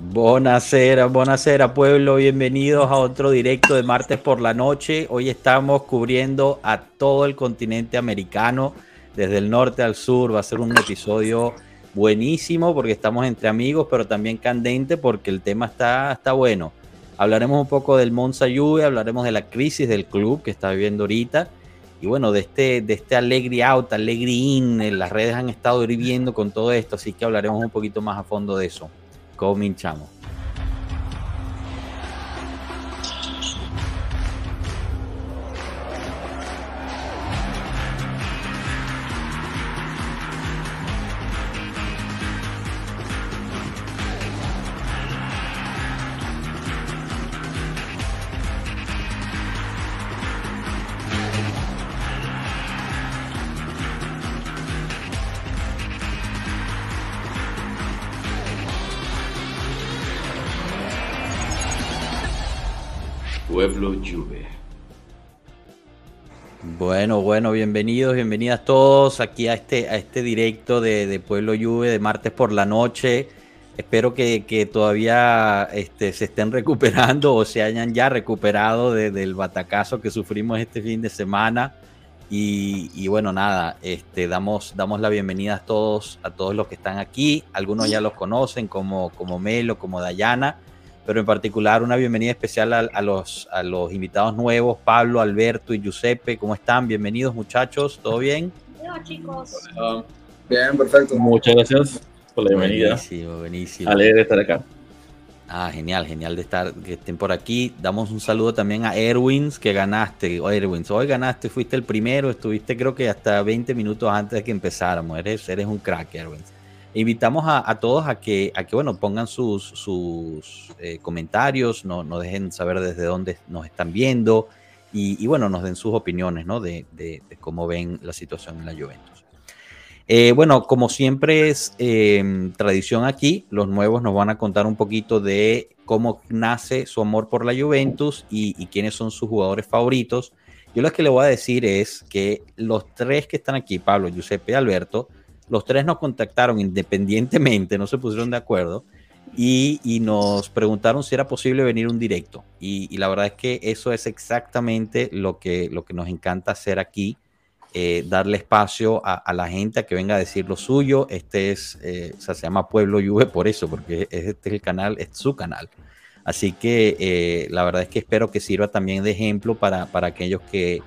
Buonasera, buonasera pueblo, bienvenidos a otro directo de martes por la noche. Hoy estamos cubriendo a todo el continente americano, desde el norte al sur. Va a ser un episodio buenísimo porque estamos entre amigos, pero también candente porque el tema está, está bueno. Hablaremos un poco del Monza Juve, hablaremos de la crisis del club que está viviendo ahorita y bueno, de este, de este Allegri out, Allegri in, las redes han estado hirviendo con todo esto, así que hablaremos un poquito más a fondo de eso. Cominchamos. Pueblo Bueno, bienvenidos, bienvenidas todos aquí a este, a este directo de, Pueblo Juve de martes por la noche. Espero que, todavía este, se estén recuperando o se hayan ya recuperado del batacazo que sufrimos este fin de semana. Y, bueno, nada, este, damos, damos la bienvenida a todos, a todos los que están aquí. Algunos ya los conocen, como, como Melo, como Dayana pero en particular una bienvenida especial a, los, a los invitados nuevos, Pablo, Alberto y Giuseppe. ¿Cómo están? Bienvenidos muchachos, ¿todo bien? Hola chicos. Bien, perfecto. Muchas gracias por la bienvenida. Buenísimo, buenísimo. Alegre de estar acá. Ah, genial, genial de estar, que estén por aquí. Damos un saludo también a Erwins, que ganaste. Oh, Erwins, hoy ganaste, fuiste el primero, estuviste creo que hasta 20 minutos antes de que empezáramos. Eres, eres un crack, Erwins invitamos a, todos a que, a que bueno, pongan sus, sus eh, comentarios, no, nos dejen saber desde dónde nos están viendo y, bueno, nos den sus opiniones ¿no? de, cómo ven la situación en la Juventus. Eh, bueno, como siempre es em, tradición aquí, los nuevos nos van a contar un poquito de cómo nace su amor por la Juventus y, y quiénes son sus jugadores favoritos. Yo lo que le voy a decir es que los tres que están aquí, Pablo, Giuseppe y Alberto, los tres nos contactaron independientemente, no se pusieron de acuerdo y, nos preguntaron si era posible venir un directo. Y, la verdad es que eso es exactamente lo que, lo que nos encanta hacer aquí, eh, darle espacio a, la gente a que venga a decir lo suyo. Este es, eh, se llama Pueblo Juve por eso, porque este es el canal, es su canal. Así que eh, la verdad es que espero que sirva también de ejemplo para, para aquellos que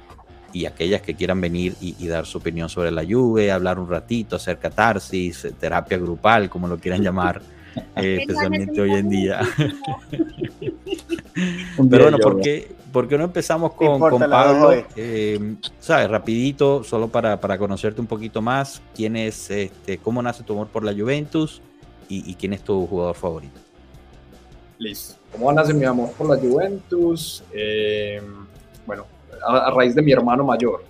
y aquellas que quieran venir y, dar su opinión sobre la lluvia, hablar un ratito, hacer catarsis, terapia grupal, como lo quieran llamar, eh, especialmente hoy en día. Pero bueno, ¿por qué, no empezamos con, Pablo? Eh, ¿Sabes? Rapidito, solo para, conocerte un poquito más, quién es, este, cómo nace tu amor por la Juventus y, quién es tu jugador favorito. Listo. ¿Cómo nace mi amor por la Juventus? Eh, bueno, a, raíz de mi hermano mayor.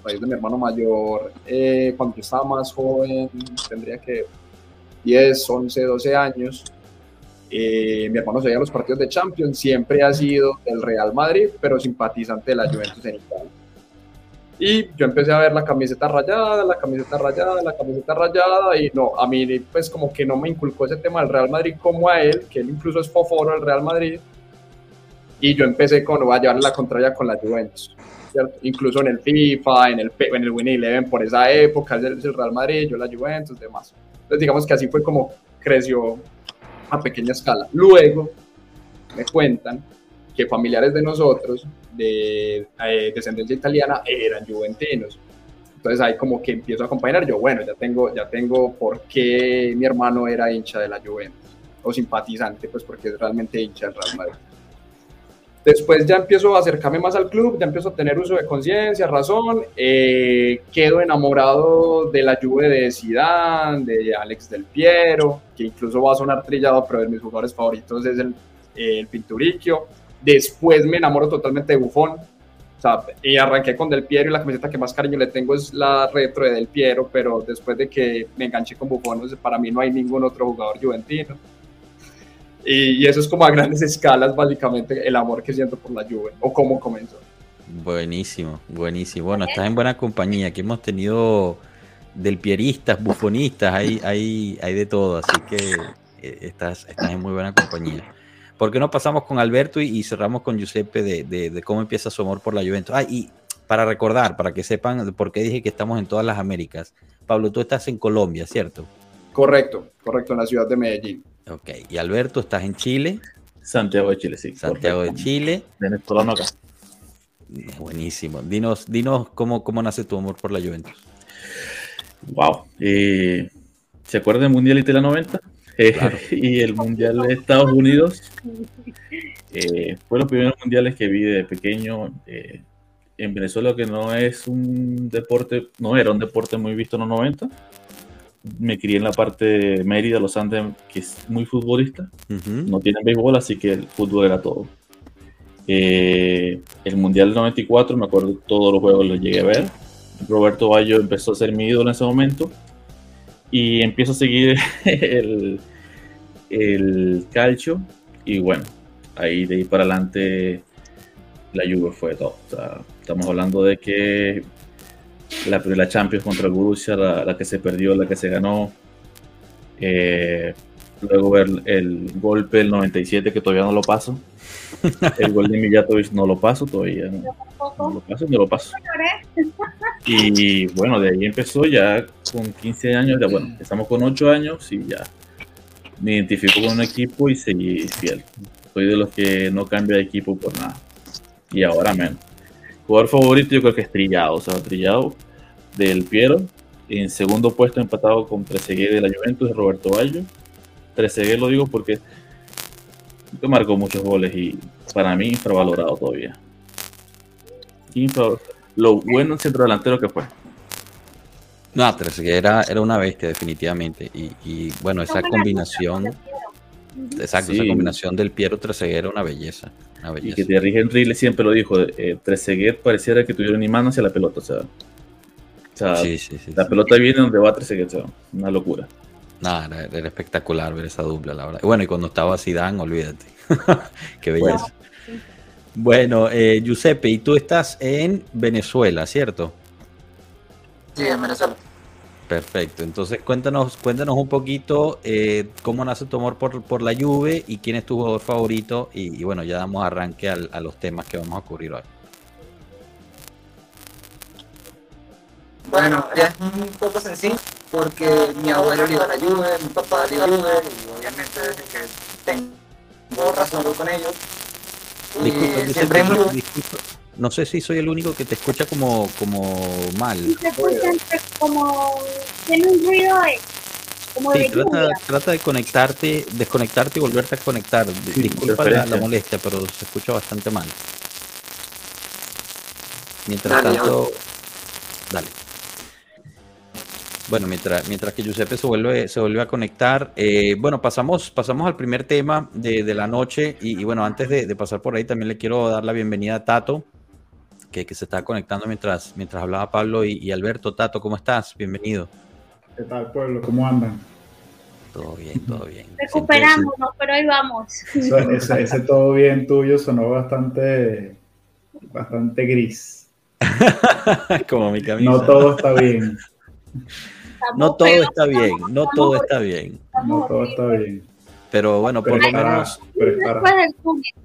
A raíz de mi hermano mayor, eh, cuando yo estaba más joven, tendría que 10, 11, 12 años, eh, mi hermano seguía los partidos de Champions, siempre ha sido del Real Madrid, pero simpatizante de la Juventus en Italia. Y yo empecé a ver la camiseta rayada, la camiseta rayada, la camiseta rayada, y no, a mí pues como que no me inculcó ese tema del Real Madrid como a él, que él incluso es foforo del Real Madrid, y yo empecé con, a llevarle la contraria con la Juventus. Incluso en el FIFA, en el, en el Win Eleven por esa época, es el, Real Madrid, yo la Juventus, demás. Entonces digamos que así fue como creció a pequeña escala. Luego me cuentan que familiares de nosotros, de eh, descendencia italiana, eran juventinos. Entonces ahí como que empiezo a acompañar, yo bueno, ya tengo, ya tengo por qué mi hermano era hincha de la Juventus, o simpatizante, pues porque es realmente hincha del Real Madrid. Después ya empiezo a acercarme más al club, ya empiezo a tener uso de conciencia, razón. Eh, quedo enamorado de la Juve de Zidane, de Alex Del Piero, que incluso va a sonar trillado, pero de mis jugadores favoritos es el, el Pinturicchio. Después me enamoro totalmente de Buffon. O sea, y arranqué con Del Piero y la camiseta que más cariño le tengo es la retro de Del Piero, pero después de que me enganché con Buffon, para mí no hay ningún otro jugador juventino. Y, eso es como a grandes escalas, básicamente, el amor que siento por la Juve, o cómo comenzó. Buenísimo, buenísimo. Bueno, estás en buena compañía. Aquí hemos tenido del pieristas, bufonistas, hay, hay, hay de todo, así que eh, estás, estás en muy buena compañía. ¿Por qué no pasamos con Alberto y, y cerramos con Giuseppe de, de- de cómo empieza su amor por la Juventus? Ah, y para recordar, para que sepan por qué dije que estamos en todas las Américas. Pablo, tú estás en Colombia, ¿cierto? Correcto, correcto, en la ciudad de Medellín. Ok. Y Alberto, estás en Chile, Santiago de Chile, sí. Santiago de. Chile. Venezolano acá. Buenísimo. Dinos, dinos cómo, cómo nace tu amor por la Juventus. Wow. Eh, ¿Se acuerdan del Mundial Italia 90? Eh, Claro. y el Mundial de Estados Unidos. Eh, fue los primeros mundiales que vi de pequeño. eh, en Venezuela, que no es un deporte, no era un deporte muy visto en los 90. Me crié en la parte de Mérida, Los Andes, que es muy futbolista. No tienen béisbol, así que el fútbol era todo. Eh, el Mundial del 94, me acuerdo todos los juegos los llegué a ver. Roberto Bayo empezó a ser mi ídolo en ese momento. Y empiezo a seguir el, el calcio. Y bueno, ahí de ahí para adelante la Juve fue todo. O sea, estamos hablando de que la primera Champions contra el Borussia, la, la que se perdió, la que se ganó. Eh, luego ver el golpe del 97 que todavía no lo paso. El gol de Mijatovic no lo paso todavía. No, no lo paso, no lo paso. Y bueno, de ahí empezó ya con 15 años, ya, bueno, estamos con 8 años y ya me identifico con un equipo y seguí fiel. Soy de los que no cambia de equipo por nada. Y ahora menos. Jugador favorito yo creo que es Trillado, o sea, Trillado del Piero. En segundo puesto empatado con Trezeguet de la Juventus de Roberto Bayo. Trezeguet lo digo porque que marcó muchos goles y para mí infravalorado todavía. Infra- Lo bueno en centro delantero que fue. No, Trezeguet era, era una bestia, definitivamente. Y, y, bueno, esa combinación, exacto, esa combinación del Piero Trezeguet era una belleza. Una Y que Thierry Henry le siempre lo dijo, eh, Trezeguet pareciera que tuviera ni mano hacia la pelota, o sea, o sea, Sí, sí, sí. la sí. pelota viene donde va Trezeguet, o sea, una locura. Nada, era, era espectacular ver esa dupla, la verdad. Bueno, y cuando estaba Zidane, olvídate. Qué belleza. Bueno, eh, Giuseppe, y tú estás en Venezuela, ¿cierto? Sí, en Venezuela. Perfecto. Entonces, cuéntanos, cuéntanos un poquito eh, cómo nace tu amor por, por la Juve y quién es tu jugador favorito. Y, y bueno, ya damos arranque al- a los temas que vamos a cubrir hoy. Bueno, ya es un poco sencillo porque mi abuelo le iba a la Juve, mi papá le iba a la Juve y obviamente desde que tengo razón con ellos. Disculpa, siempre Giuseppe, en disculpa. No sé si soy el único que te escucha como, como mal. se escucha entre- como tiene un ruido de como Sí, de trata, trata de conectarte, desconectarte y volverte a conectar. Sí, Disculpa la, molestia, pero se escucha bastante mal. Mientras Dale, tanto, dale. Bueno, mientras, mientras que Giuseppe se vuelve, se vuelve a conectar, eh, bueno, pasamos, pasamos al primer tema de, de la noche y, y bueno, antes de, de pasar por ahí también le quiero dar la bienvenida a Tato, que, que se está conectando mientras, mientras hablaba Pablo y, y Alberto. Tato, ¿cómo estás? Bienvenido. ¿Qué tal, pueblo? ¿Cómo andan? Todo bien, todo bien. Recuperándonos, pero ahí vamos. Eso- ese, ese todo bien tuyo sonó bastante, bastante gris. Como mi camisa. No todo está bien. No todo está bien, no todo está bien. No todo está bien. Pero bueno, por lo menos.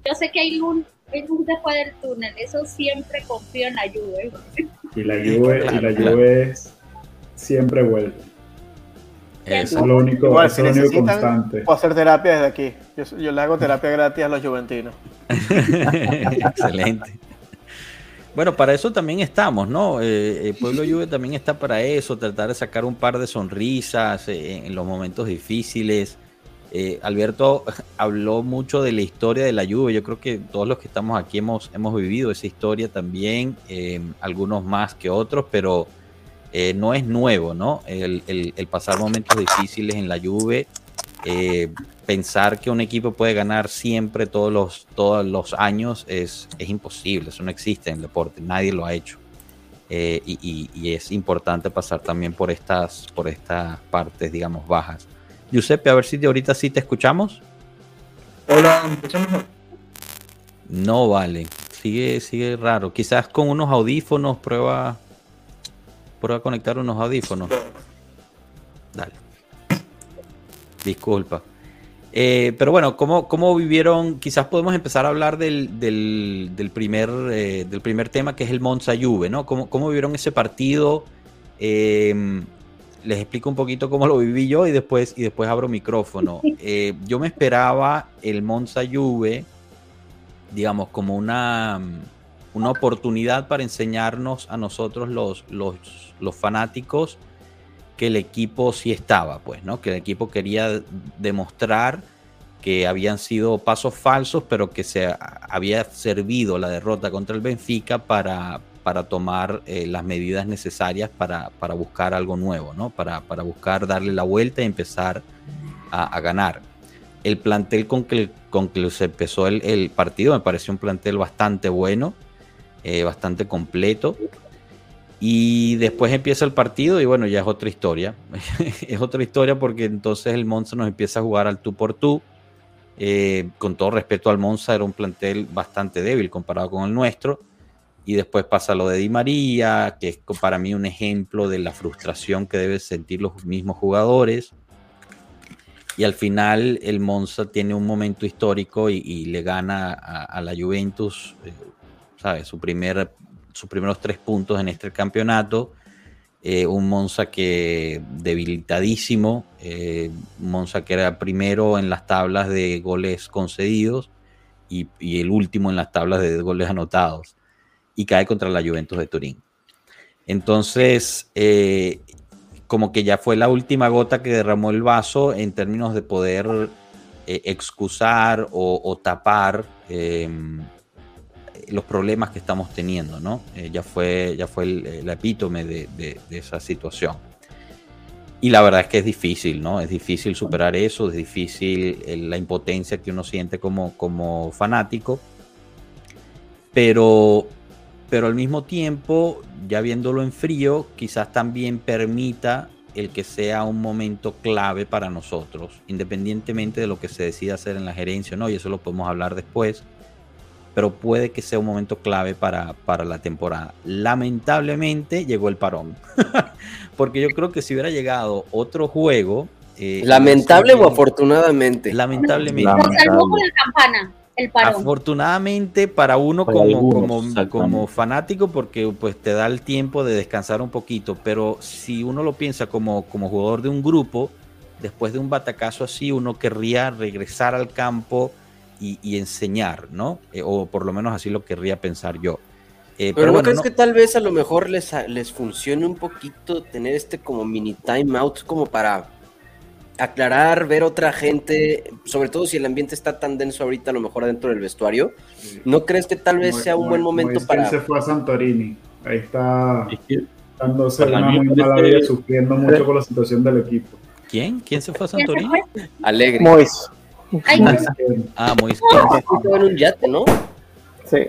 Yo sé que hay luz, hay luz después del túnel. Eso siempre confío en la lluvia. y la Juve, y la Claro, Juve es- siempre vuelve. eso. Es lo único, Igual, eso si es lo único constante. puedo hacer terapia desde aquí. Yo, yo le hago terapia gratis a los juventinos. Excelente. Bueno, para eso también estamos, ¿no? Eh, eh, Pueblo Juve también está para eso, tratar de sacar un par de sonrisas eh, en los momentos difíciles. Eh, Alberto habló mucho de la historia de la Juve. Yo creo que todos los que estamos aquí hemos, hemos vivido esa historia también, eh, algunos más que otros, pero eh, no es nuevo, ¿no? El, pasar momentos difíciles en la eh, pensar que un equipo puede ganar siempre todos los, todos los años es, es imposible, eso no existe en el deporte, nadie lo ha hecho. Y, y- y es importante pasar también por estas, por estas partes, digamos, bajas. Giuseppe, a ver si de ahorita sí te escuchamos. Hola, ¿me mejor? No vale, sigue, sigue raro. Quizás con unos audífonos, prueba, prueba a conectar unos audífonos. Dale. Disculpa. Eh, pero bueno, ¿cómo, ¿cómo vivieron? Quizás podemos empezar a hablar del, del, del primer, eh, del primer tema que es el Monza Juve, ¿no? ¿Cómo, cómo vivieron ese partido? Eh, les explico un poquito cómo lo viví yo y después, y después abro micrófono. Eh, yo me esperaba el Monza Juve, digamos, como una, una oportunidad para enseñarnos a nosotros los, los, los fanáticos que el equipo sí estaba, pues, ¿no? Que el equipo quería demostrar que habían sido pasos falsos, pero que se había servido la derrota contra el Benfica para, para tomar eh, las medidas necesarias para, para, buscar algo nuevo, ¿no? Para, para, buscar darle la vuelta y empezar a, ganar. El plantel con que, con que se empezó el, el, partido me pareció un plantel bastante bueno, eh, bastante completo. Y después empieza el partido y bueno, ya es otra historia. es otra historia porque entonces el Monza nos empieza a jugar al tú por tú. Eh, con todo respeto al Monza, era un plantel bastante débil comparado con el nuestro. Y después pasa lo de Di María, que es para mí un ejemplo de la frustración que deben sentir los mismos jugadores. Y al final el Monza tiene un momento histórico y, le gana a, la Juventus, eh, ¿sabes? Primer sus primeros tres puntos en este campeonato. Eh, un Monza que debilitadísimo, eh, Monza que era primero en las tablas de goles concedidos y, el último en las tablas de goles anotados y cae contra la Juventus de Turín. Entonces, eh, como que ya fue la última gota que derramó el vaso en términos de poder eh, excusar o, tapar em, los problemas que estamos teniendo, ¿no? Eh, ya fue, ya fue el, epítome de, de, esa situación. Y la verdad es que es difícil, ¿no? Es difícil superar eso, es difícil la impotencia que uno siente como, como fanático, pero, pero al mismo tiempo, ya viéndolo en frío, quizás también permita el que sea un momento clave para nosotros, independientemente de lo que se decida hacer en la gerencia, ¿no? Y eso lo podemos hablar después pero puede que sea un momento clave para, para la temporada. Lamentablemente llegó el parón, porque yo creo que si hubiera llegado otro juego... Eh, Lamentable o afortunadamente. Lamentablemente. Lamentable. con la campana. El parón. Afortunadamente para uno para como, algunos, como, como, fanático, porque pues te da el tiempo de descansar un poquito, pero si uno lo piensa como, como jugador de un grupo, después de un batacazo así, uno querría regresar al campo, y, y, enseñar, ¿no? Eh, o por lo menos así lo querría pensar yo. Eh, pero, pero, ¿no bueno, crees no... que tal vez a lo mejor les, les funcione un poquito tener este como mini timeout como para aclarar, ver otra gente, sobre todo si el ambiente está tan denso ahorita a lo mejor adentro del vestuario? ¿No crees que tal vez Mo sea un buen momento Mo para... se fue a Santorini, ahí está dándose una muy mala vida, sufriendo mucho con la situación del equipo. ¿Quién? ¿Quién se fue a Santorini? Alegre. Mois. Ay, ah, muy en un yate, ¿no? Sí.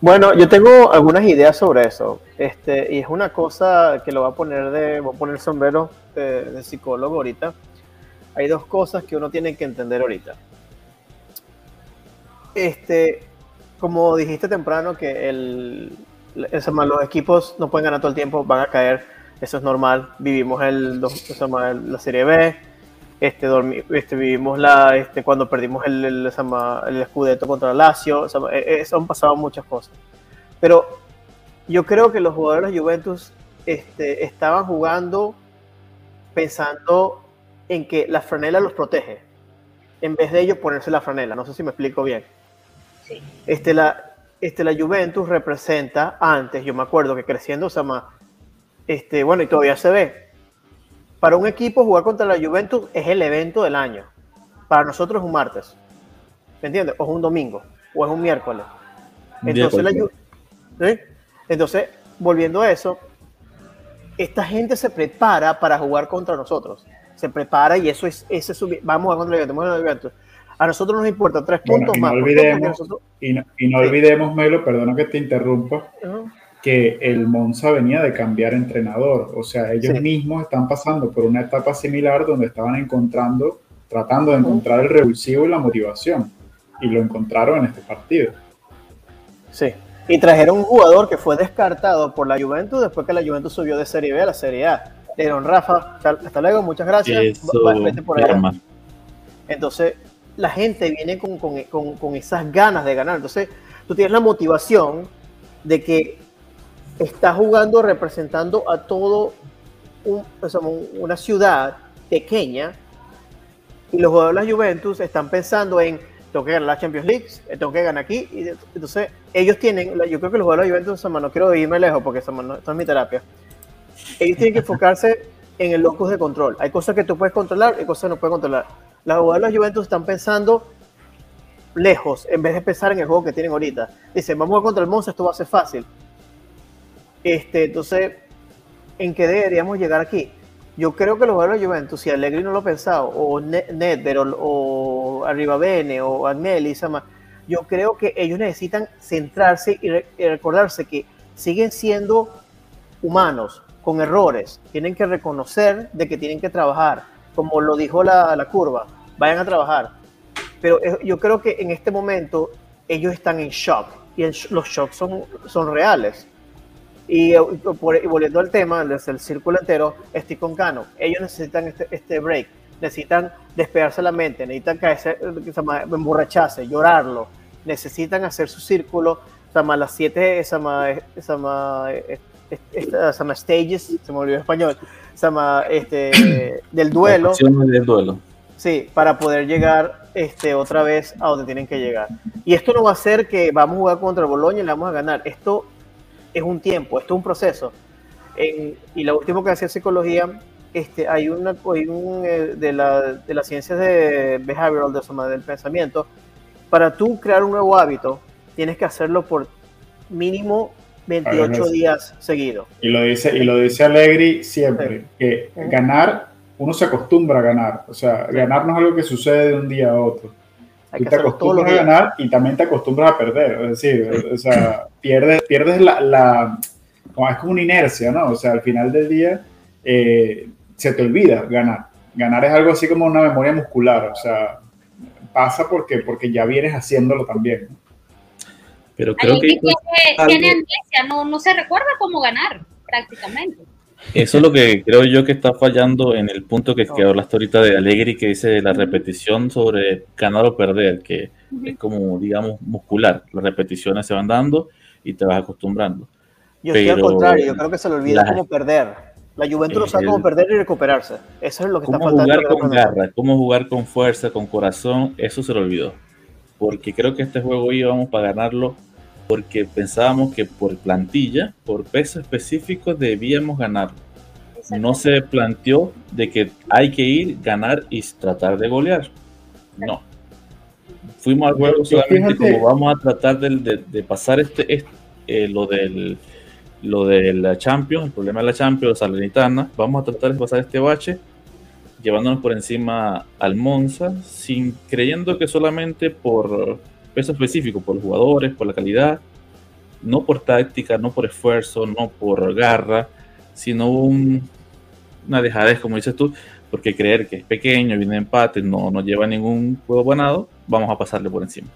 Bueno, yo tengo algunas ideas sobre eso. Este, y es una cosa que lo va a poner de, voy a poner sombrero de, de, psicólogo ahorita. Hay dos cosas que uno tiene que entender ahorita. Este, como dijiste temprano, que los equipos no pueden ganar todo el tiempo, van a caer. Eso es normal. Vivimos el, la Serie B, este, este, vivimos la, este, cuando perdimos el, el, el, contra Lazio, sea, eso han pasado muchas cosas. Pero yo creo que los jugadores de Juventus este, estaban jugando pensando en que la franela los protege, en vez de ellos ponerse la franela. No sé si me explico bien. Sí. Este, la, este, la Juventus representa antes, yo me acuerdo que creciendo, o sea, más, este, bueno, y todavía se ve, para un equipo jugar contra la Juventus es el evento del año. Para nosotros es un martes. ¿Me entiendes? O es un domingo. O es un miércoles. Entonces, la, ¿sí? Entonces, volviendo a eso, esta gente se prepara para jugar contra nosotros. Se prepara y eso es, ese es su, vamos a contra la Juventus. A nosotros nos importa tres bueno, puntos y más. Olvidemos, nosotros... y, no, y no olvidemos, Melo, perdona que te interrumpa. Uh -huh que el Monza venía de cambiar entrenador. O sea, ellos sí. mismos están pasando por una etapa similar donde estaban encontrando, tratando de encontrar el revulsivo y la motivación. Y lo encontraron en este partido. Sí. Y trajeron un jugador que fue descartado por la Juventus después que la Juventus subió de Serie B a la Serie A. Dieron Rafa, hasta luego, muchas gracias. Eso, por allá. Entonces, la gente viene con, con, con, con esas ganas de ganar. Entonces, tú tienes la motivación de que estás jugando representando a todo un, o sea, una ciudad pequeña y los jugadores de la Juventus están pensando en tengo que ganar la Champions League, tengo que ganar aquí. Y entonces, ellos tienen, yo creo que los jugadores de la Juventus, no quiero irme lejos porque esto es mi terapia. Ellos tienen que enfocarse en el locus de control. Hay cosas que tú puedes controlar y cosas que no puedes controlar. Los jugadores de la Juventus están pensando lejos en vez de pensar en el juego que tienen ahorita. Dicen, vamos a contra el monstruo, esto va a ser fácil. Este, entonces, ¿en qué deberíamos llegar aquí? Yo creo que los jugadores de Juventus, si Allegri no lo ha pensado, o Nedved, o, o Arribavene, o Agnelli, yo creo que ellos necesitan centrarse y, recordarse que siguen siendo humanos, con errores. Tienen que reconocer de que tienen que trabajar, como lo dijo la, la curva, vayan a trabajar. Pero yo creo que en este momento ellos están en shock y los shocks son, son reales y, volviendo al tema, desde el círculo entero, estoy con Cano. Ellos necesitan este, este break, necesitan despegarse la mente, necesitan caerse, emborracharse, llorarlo, necesitan hacer su círculo, o las siete esa, esa, esa, stages, se me olvidó en español, este, del duelo. Del duelo. Sí, para poder llegar este, otra vez a donde tienen que llegar. Y esto no va a ser que vamos a jugar contra el Boloña y le vamos a ganar. Esto es un tiempo, esto es un proceso. y lo último que hacía psicología, este, hay, una, un, eh, de, la, de las ciencias de behavioral, de, del pensamiento, para tú crear un nuevo hábito, tienes que hacerlo por mínimo 28 días seguidos. Y lo dice, y lo dice Allegri siempre, que ganar, uno se acostumbra a ganar, o sea, ganar no es algo que sucede de un día a otro Tú te acostumbras a ganar y también te acostumbras a perder. Es decir, o sea, pierdes, pierdes la, la es como una inercia, ¿no? O sea, al final del día eh, se te olvida ganar. Ganar es algo así como una memoria muscular, o sea, pasa porque, porque ya vienes haciéndolo también. Pero creo que... Tiene, amnesia, no, no se recuerda cómo ganar, prácticamente. Eso es lo que creo yo que está fallando en el punto que, que hablaste ahorita de Allegri, que dice la repetición sobre ganar o perder, que es como, digamos, muscular. Las repeticiones se van dando y te vas acostumbrando. Yo estoy al contrario, yo creo que se le olvida cómo perder. La Juventus no sabe cómo perder y recuperarse. Eso es lo que está faltando. Jugar con garra, cómo jugar con fuerza, con corazón, eso se le olvidó. Porque creo que este juego íbamos para ganarlo porque pensábamos que por plantilla, por peso específico, debíamos ganar. No se planteó de que hay que ir, ganar y tratar de golear. No. Fuimos al juego solamente como vamos a tratar de, pasar este, eh, lo del lo de la Champions, el problema de la Champions, Salernitana, vamos a tratar de pasar este bache llevándonos por encima al Monza, sin creyendo que solamente por peso específico, por los jugadores, por la calidad, no por táctica, no por esfuerzo, no por garra, sino una dejadez, como dices tú, porque creer que es pequeño, viene de empate, no, no lleva ningún juego ganado, vamos a pasarle por encima.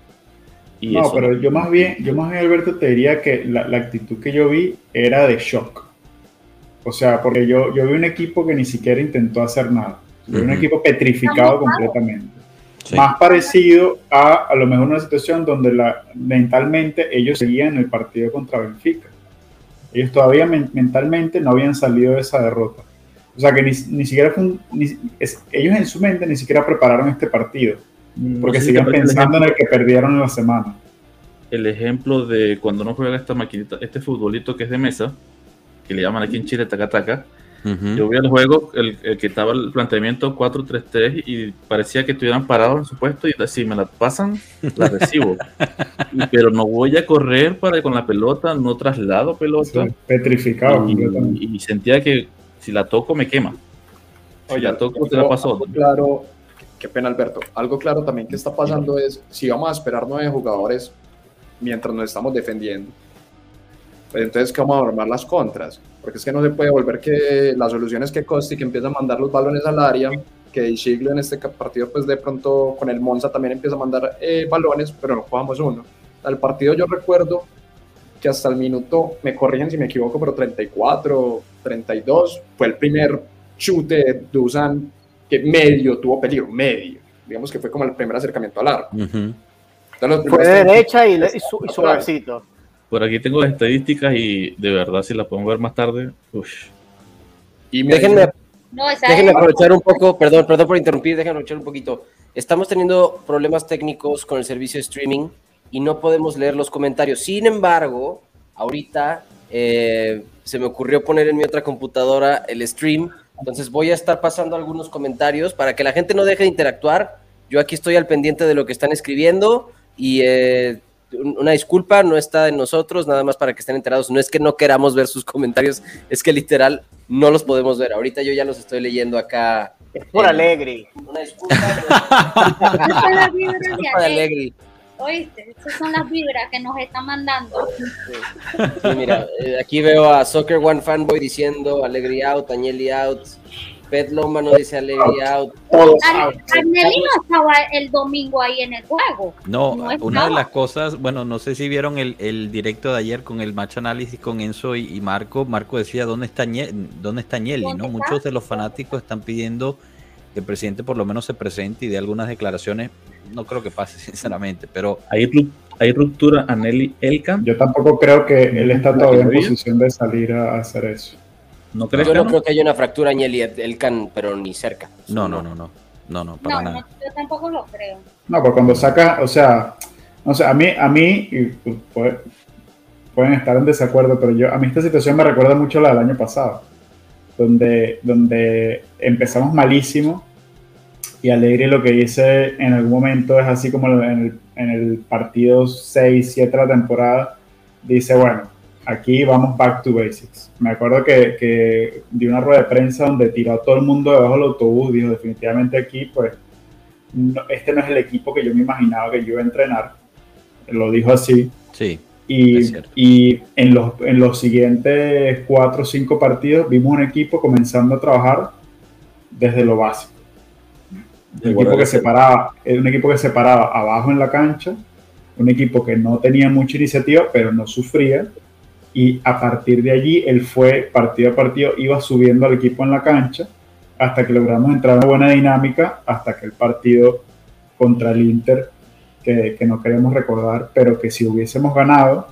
no, pero yo más bien, yo más bien, Alberto, te diría que la, actitud que yo vi era de shock. O sea, porque yo, yo vi un equipo que ni siquiera intentó hacer nada. Vi un equipo petrificado completamente. Más parecido a a lo mejor una situación donde la, mentalmente ellos seguían el partido contra Benfica. Ellos todavía mentalmente no habían salido de esa derrota. O sea que ni, ni siquiera fue ellos en su mente ni siquiera prepararon este partido. Porque siguen pensando en el que perdieron en la semana. El ejemplo de cuando no juega esta maquinita, este futbolito que es de mesa, que le llaman aquí en Chile taca-taca, yo vi el juego, el, que estaba el planteamiento 4-3-3 y parecía que estuvieran parados en su puesto y si me la pasan, la recibo. pero no voy a correr para con la pelota, no traslado pelota. petrificado. Y, sentía que si la toco me quema. Oye, la toco, te la pasó. Claro, qué pena Alberto. Algo claro también que está pasando es, si vamos a esperar nueve jugadores mientras nos estamos defendiendo, pues entonces, ¿cómo vamos a armar las contras? Porque es que no se puede volver que la solución es que Costi que empieza a mandar los balones al área, que Siglo en este partido, pues de pronto con el Monza también empieza a mandar eh, balones, pero no jugamos uno. Al partido yo recuerdo que hasta el minuto, me corrigen si me equivoco, pero 34, 32, fue el primer chute de Dusan que medio tuvo peligro, medio, digamos que fue como el primer acercamiento al arco. Entonces, los Fue de 30 derecha y, y, su- y suavecito. Por aquí tengo las estadísticas y de verdad, si las podemos ver más tarde, uff. Y Déjenme, No, déjenme aprovechar un poco, perdón, perdón por interrumpir, déjenme aprovechar un poquito. Estamos teniendo problemas técnicos con el servicio de streaming y no podemos leer los comentarios. Sin embargo, ahorita eh, se me ocurrió poner en mi otra computadora el stream, entonces voy a estar pasando algunos comentarios para que la gente no deje de interactuar. Yo aquí estoy al pendiente de lo que están escribiendo y eh, una disculpa, no está en nosotros, nada más para que estén enterados. No es que no queramos ver sus comentarios, es que literal no los podemos ver. Ahorita yo ya los estoy leyendo acá. Es por Eh, alegre. Una disculpa. disculpa de Allegri. ¿Oíste? Esas son las vibras que nos está mandando. Sí, mira, eh, aquí veo a Soccer One Fanboy diciendo Allegri out, Agnelli out. Pet Loma no dice Allegri out. todos Ar- out. Estaba el domingo ahí en el juego. No, No una de las cosas, bueno, no sé si vieron el, el directo de ayer con el match análisis con Enzo y, y Marco. Marco decía, ¿dónde está, Ñe- ¿dónde está Ñeli? ¿Dónde ¿no? está? Muchos de los fanáticos están pidiendo que el presidente por lo menos se presente y dé algunas declaraciones. No creo que pase, sinceramente, pero Hay, hay ruptura a Nelly Elkamp. Yo tampoco creo que él está todavía en posición de salir a hacer eso. ¿No crees Yo no no? creo que haya una fractura Agnelli Elkan, pero ni cerca. no, no, no, no, no, no, para No, nada. no, yo tampoco lo creo. No, porque cuando saca, o sea, no sé, a mí, a mí, y, pues, puede- pueden estar en desacuerdo, pero yo, a mí esta situación me recuerda mucho a la del año pasado, donde, donde empezamos malísimo y Alegre lo que dice en algún momento es así como en el, en el partido 6, 7 de la temporada, dice, bueno, aquí vamos back to basics. Me acuerdo que, que dio una rueda de prensa donde tiró a todo el mundo debajo del autobús, dijo, definitivamente aquí, pues, no- este no es el equipo que yo me imaginaba que yo iba a entrenar. Lo dijo así. Sí, Y, y en, los, en los siguientes cuatro o cinco partidos vimos un equipo comenzando a trabajar desde lo básico. Un equipo que se paraba, era un equipo que se paraba abajo en la cancha, un equipo que no tenía mucha iniciativa, pero no sufría. Y a partir de allí, él fue partido a partido, iba subiendo al equipo en la cancha hasta que logramos entrar en una buena dinámica, hasta que el partido contra el Inter, que, que no queremos recordar, pero que si hubiésemos ganado,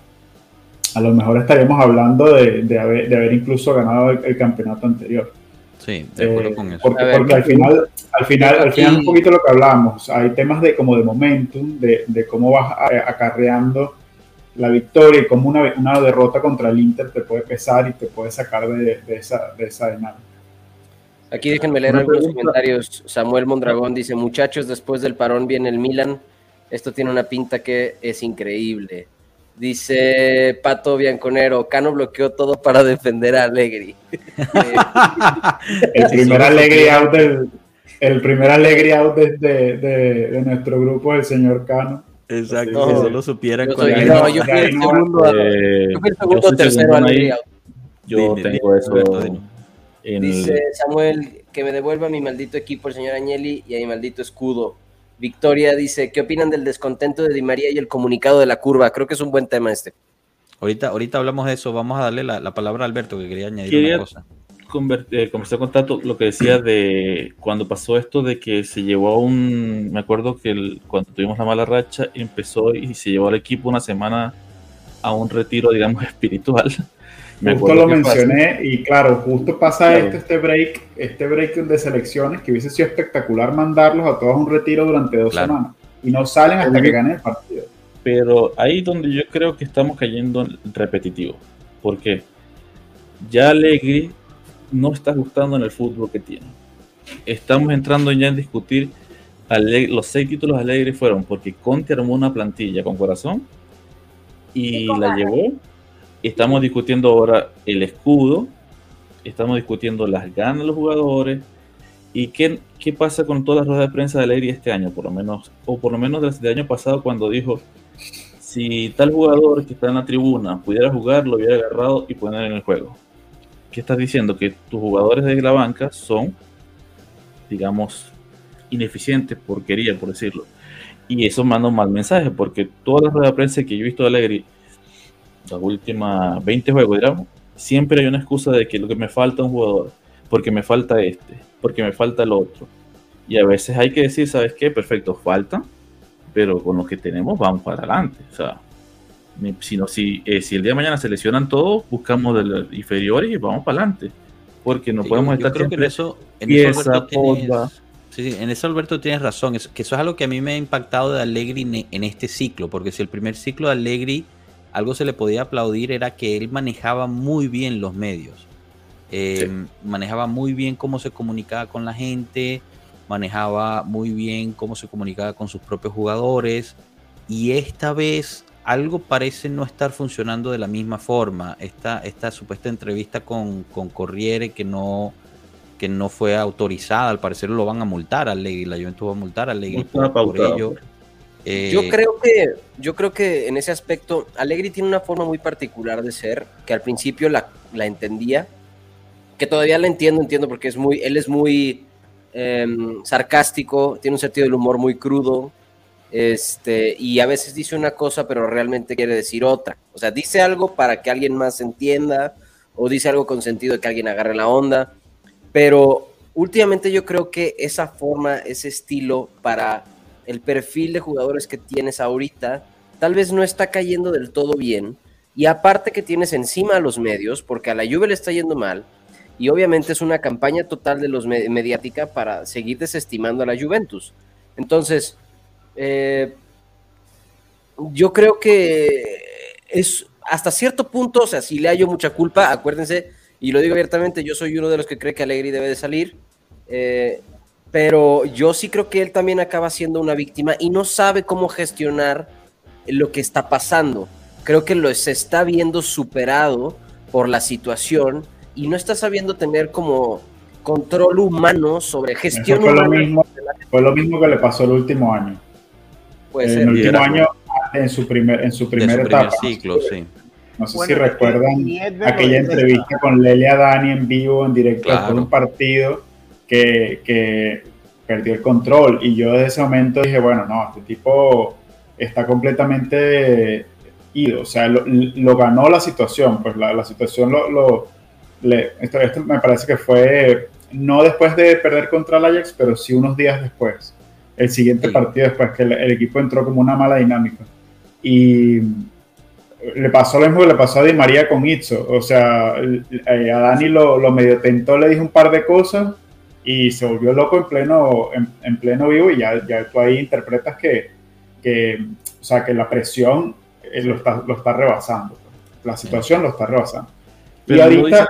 a lo mejor estaríamos hablando de, de haber, de haber incluso ganado el, el campeonato anterior. sí, de acuerdo Eh, con eso. Porque, ver, porque al final, al final, al final un poquito lo que hablamos, hay temas de como de momentum, de, de cómo vas a- acarreando la victoria y cómo una, una derrota contra el Inter te puede pesar y te puede sacar de, de esa, de esa dinámica. Aquí déjenme leer algunos comentarios. Samuel Mondragón dice, muchachos, después del parón viene el Milan. Esto tiene una pinta que es increíble. Dice Pato Bianconero, Cano bloqueó todo para defender a Allegri. Eh, El primer sí. out del, el primer alegre out de, de- de- de nuestro grupo el señor Cano. Exacto, No, si solo supieran yo cuál soy- era. no, yo fui el segundo, Eh, yo fui el segundo tercero out. Yo Dime, tengo dime, eso en Dice Samuel que me devuelva a mi maldito equipo el señor Agnelli y a mi maldito escudo. Victoria dice, ¿qué opinan del descontento de Di María y el comunicado de la curva? Creo que es un buen tema este. Ahorita, ahorita hablamos de eso. Vamos a darle la, la palabra a Alberto, que quería añadir Quería- una cosa. Eh, conversar con Tato lo que decía de cuando pasó esto de que se llevó a un, me acuerdo que el- cuando tuvimos la mala racha empezó y se llevó al equipo una semana a un retiro, digamos, espiritual. Me Justo lo mencioné y claro, justo pasa Claro. esto, este break, este break de selecciones que hubiese sido espectacular mandarlos a todos a un retiro durante dos Claro. semanas y no salen hasta Oye. que ganen el partido. Pero ahí donde yo creo que estamos cayendo en repetitivo. Porque ya Allegri no está gustando en el fútbol que tiene. Estamos entrando ya en discutir. Los seis títulos Allegri fueron porque Conte armó una plantilla con corazón y la llevó. Estamos discutiendo ahora el escudo. Estamos discutiendo las ganas de los jugadores. ¿Y qué, qué pasa con todas las ruedas de prensa de Allegri este año? Por lo menos, o por lo menos desde el año pasado cuando dijo si tal jugador que está en la tribuna pudiera jugar, lo hubiera agarrado y poner en el juego. ¿Qué estás diciendo? Que tus jugadores de la banca son, digamos, ineficientes, porquería, por decirlo. Y eso manda un mal mensaje, porque todas las ruedas de prensa que yo he visto de Alegri, las últimas 20 juegos, digamos, siempre hay una excusa de que lo que me falta un jugador, porque me falta este, porque me falta el otro. Y a veces hay que decir, ¿sabes qué? Perfecto, falta, pero con lo que tenemos vamos para adelante. O sea, si, no, si, eh, si el día de mañana se lesionan todos, buscamos de los inferiores y vamos para adelante. Porque no podemos estar creo que en eso, en eso tienes, sí, en eso Alberto tienes razón. Es, que eso es algo que a mí me ha impactado de Allegri en este ciclo. Porque si el primer ciclo de Allegri algo se le podía aplaudir era que él manejaba muy bien los medios. Eh, manejaba muy bien cómo se comunicaba con la gente, manejaba muy bien cómo se comunicaba con sus propios jugadores. Y esta vez algo parece no estar funcionando de la misma forma. Esta, esta supuesta entrevista con, con Corriere que no, que no fue autorizada, al parecer lo van a multar a Legui, la Juventus va a multar a Legui por, ello. Eh, yo creo que yo creo que en ese aspecto Allegri tiene una forma muy particular de ser que al principio la, la entendía, que todavía la entiendo, entiendo porque es muy él es muy em, sarcástico, tiene un sentido del humor muy crudo, este, y a veces dice una cosa, pero realmente quiere decir otra. O sea, dice algo para que alguien más entienda, o dice algo con sentido de que alguien agarre la onda. Pero últimamente yo creo que esa forma, ese estilo para el perfil de jugadores que tienes ahorita, tal vez no está cayendo del todo bien. Y aparte que tienes encima a los medios, porque a la Juve le está yendo mal, y obviamente es una campaña total de los mediática para seguir desestimando a la Juventus. Entonces, eh, yo creo que es hasta cierto punto, o sea, si le hallo mucha culpa, acuérdense, y lo digo abiertamente, yo soy uno de los que cree que Alegri debe de salir, eh, pero yo sí creo que él también acaba siendo una víctima y no sabe cómo gestionar lo que está pasando. Creo que lo se está viendo superado por la situación y no está sabiendo tener como control humano sobre gestión. fue, lo mismo, fue lo mismo que le pasó el último año en el último año, en su primer, en su primera etapa. ciclo, sí. No sé si recuerdan aquella entrevista con Lelia Dani en vivo, en directo, por un partido que, que, perdió el control. Y yo desde ese momento dije, bueno, no, este tipo está completamente ido. O sea, lo, ganó la situación. Pues la, la situación lo. lo le, esto, esto me parece que fue no después de perder contra el Ajax, pero sí unos días después el siguiente partido después que el, equipo entró como una mala dinámica. Y le pasó lo mismo que le pasó a Di María con Itzo. O sea, eh, a Dani lo, lo, medio tentó, le dijo un par de cosas y se volvió loco en pleno, en, pleno vivo y ya, ya tú ahí interpretas que, que, o sea, que la presión eh, lo, está, lo está rebasando. La situación lo está rebasando. y ahorita,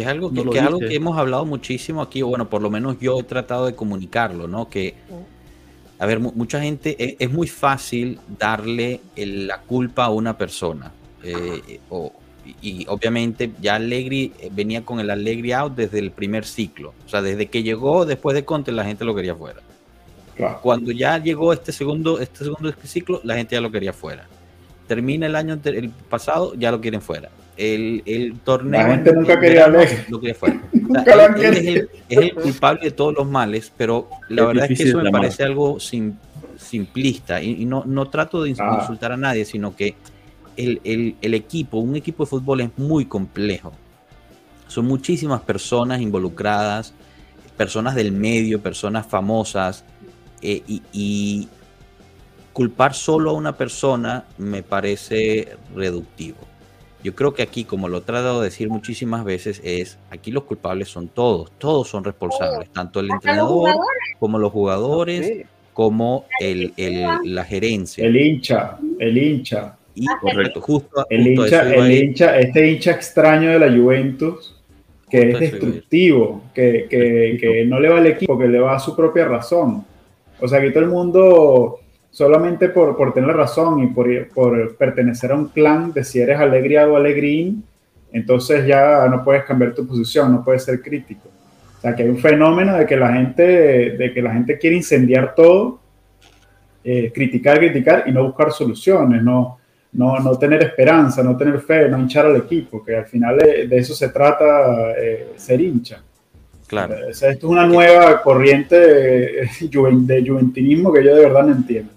que es algo que, algo que hemos hablado muchísimo aquí, o bueno, por lo menos yo he tratado de comunicarlo, ¿no? Que, a ver, mucha gente, e, es, muy fácil darle la culpa a una persona. Eh, y, obviamente ya Allegri eh, venía con el Allegri out desde el primer ciclo. O sea, desde que llegó después de Conte, la gente lo quería fuera. Cuando ya llegó este segundo, este segundo ciclo, la gente ya lo quería fuera. Termina el año el pasado, ya lo quieren fuera el, torneo. La gente nunca quería leer. Lo que fue. es, el, culpable de todos los males, pero la verdad es que eso me parece algo simplista y, no, no trato de ah. insultar a nadie, sino que el, equipo, un equipo de fútbol es muy complejo. Son muchísimas personas involucradas, personas del medio, personas famosas, eh, y, y culpar solo a una persona me parece reductivo. Yo creo que aquí, como lo he tratado de decir muchísimas veces, es aquí los culpables son todos, todos son responsables, tanto el entrenador como los jugadores, como el, el, la gerencia. El hincha, el hincha. Y, correcto, justo, el, hincha, el hincha, este hincha extraño de la Juventus, que es destructivo, que, que, que no le va al equipo, que le va a su propia razón. O sea, que todo el mundo solamente por, por tener razón y por, por, pertenecer a un clan de si eres alegriado o alegrín, entonces ya no puedes cambiar tu posición, no puedes ser crítico. O sea, que hay un fenómeno de que la gente, de que la gente quiere incendiar todo, eh, criticar, criticar y no buscar soluciones, no, no, no, tener esperanza, no tener fe, no hinchar al equipo, que al final de, eso se trata eh, ser hincha. Claro. O sea, esto es una nueva corriente de, de juventinismo que yo de verdad no entiendo.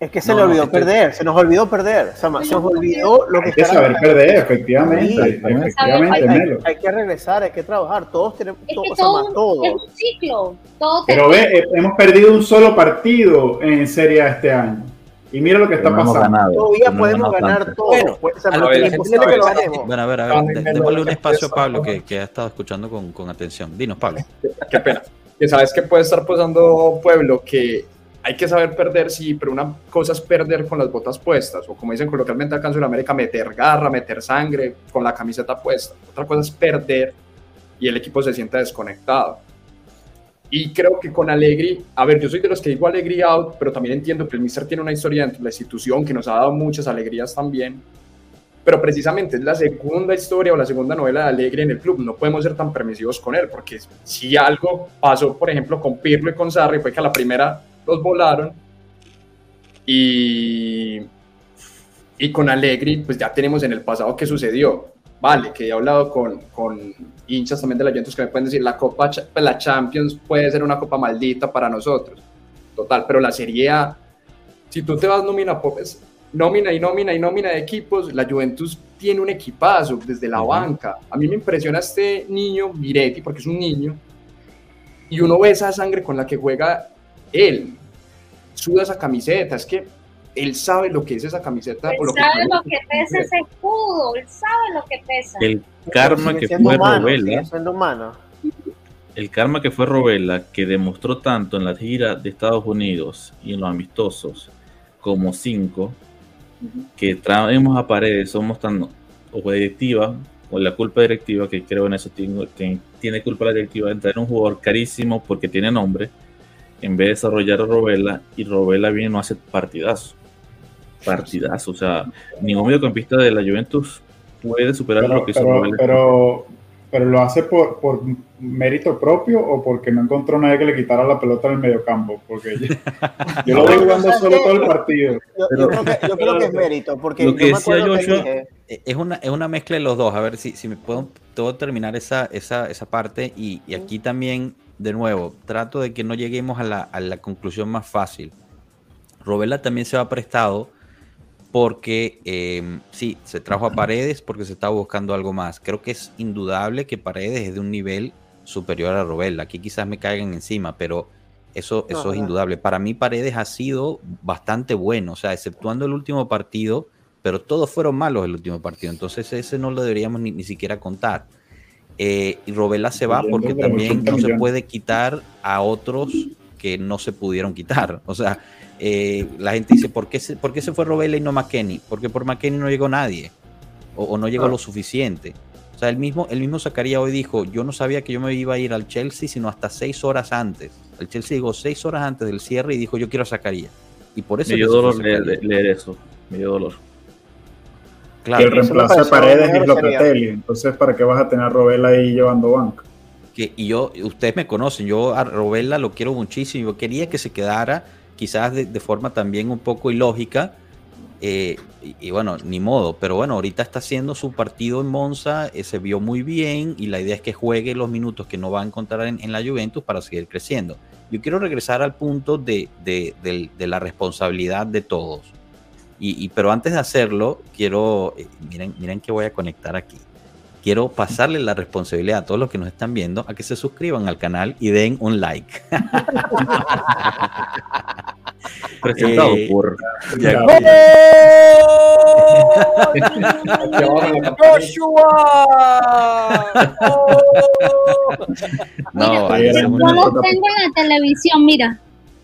Es que se No, le olvidó perder, se nos olvidó perder. Se nos olvidó lo que Hay que saber perder, efectivamente. Sí, efectivamente, hay, hay- Melo. hay que regresar, hay que trabajar. Todos tenemos, Es todo, que o sea, más todo, todo. es un ciclo. Todo Pero ve, eh, hemos perdido un solo partido en Serie A este año. Y mira lo que está pasando. ganado, Todavía podemos ganar todo. Bueno, Pues, o sea, a es que lo ganemos. Bueno, a ver, a ver, dé- me démosle un espacio a Pablo que, que ha estado escuchando con, con atención. Dinos, Pablo. Qué pena. Que sabes que puede estar pasando Pueblo, que hay que saber perder, sí, pero una cosa es perder con las botas puestas, o como dicen coloquialmente acá en Sudamérica, meter garra, meter sangre con la camiseta puesta. Otra cosa es perder y el equipo se sienta desconectado. Y creo que con Allegri, a ver, yo soy de los que digo Allegri out, pero también entiendo que el Mister tiene una historia dentro de la institución que nos ha dado muchas alegrías también. Pero precisamente es la segunda historia o la segunda novela de Allegri en el club. No podemos ser tan permisivos con él, porque si algo pasó, por ejemplo, con Pirlo y con Sarri, fue que a la primera los volaron. Y, y con Allegri, pues ya tenemos en el pasado qué sucedió. Vale, que he hablado con, con hinchas también de la Juventus que me pueden decir, la Copa, pues, la Champions puede ser una copa maldita para nosotros. Total, pero la Serie A, si tú te vas nómina, por- es nómina y nómina y nómina de equipos, la Juventus tiene un equipazo desde la banca. A mí me impresiona este niño, Miretti, porque es un niño, y uno ve esa sangre con la que juega él. Suda esa camiseta, es que él sabe lo que es esa camiseta. Él o lo que sabe tiene lo que pesa ese escudo, él sabe lo que pesa. El karma que fue humano, Robela, sigue siendo humano. el karma que fue Robela, que demostró tanto en la gira de Estados Unidos y en los amistosos como cinco, que traemos a paredes, somos tan, o directiva, o la culpa directiva, que creo en eso que tiene culpa la directiva de traer un jugador carísimo porque tiene nombre, en vez de desarrollar a Robela, y Robela viene y no hace partidazo. Partidazo, o sea, ningún mediocampista de la Juventus puede superar Pero, lo que hizo pero, Robela. pero, pero lo hace por, por mérito propio o porque no encontró nadie que le quitara la pelota en el mediocampo. Porque yo, yo lo veo jugando solo todo el partido. Yo, yo creo que, yo creo que es mérito, porque Lo yo que me decía acuerdo que Joshua- dije, Es una, es una mezcla de los dos. A ver si, si me puedo, puedo terminar esa, esa, esa parte. Y, y aquí también, de nuevo, trato de que no lleguemos a la, a la conclusión más fácil. Robela también se ha prestado porque eh, sí, se trajo a Paredes porque se estaba buscando algo más. Creo que es indudable que Paredes es de un nivel superior a Robela. Aquí quizás me caigan encima, pero eso, eso es indudable. Para mí Paredes ha sido bastante bueno, o sea, exceptuando el último partido, pero todos fueron malos el último partido, entonces ese no lo deberíamos ni, ni siquiera contar. Eh, y Robela se va porque también 80 no se puede quitar a otros que no se pudieron quitar. O sea, eh, la gente dice, ¿por qué, se, ¿por qué se fue Robela y no McKenny? Porque por McKenny no llegó nadie o, o no llegó Ah. lo suficiente. O sea, el mismo, el mismo Zacarías hoy dijo, yo no sabía que yo me iba a ir al Chelsea sino hasta seis horas antes. El Chelsea llegó seis horas antes del cierre y dijo, yo quiero a Zacarías. Y por eso Me dio dolor leer, leer eso. Me dio dolor. Y Claro, el reemplazo de Paredes es. Locatelli. Entonces, ¿para qué vas a tener a Robela ahí llevando banca? que, y yo, ustedes me conocen, yo a Robela lo quiero muchísimo, yo quería que se quedara quizás de, de forma también un poco ilógica, eh, y, y bueno, ni modo, pero bueno, ahorita está haciendo su partido en Monza, eh, se vio muy bien y la idea es que juegue los minutos que no va a encontrar en, en la Juventus para seguir creciendo. Yo quiero regresar al punto de, de la responsabilidad de todos. Y, y- pero antes de hacerlo, quiero, eh, miren, miren que voy a conectar aquí quiero pasarle la responsabilidad a todos los que nos están viendo a que se suscriban al canal y den un like. Presentado Eh, por campanita. No, Yo lo tengo en la televisión, mira.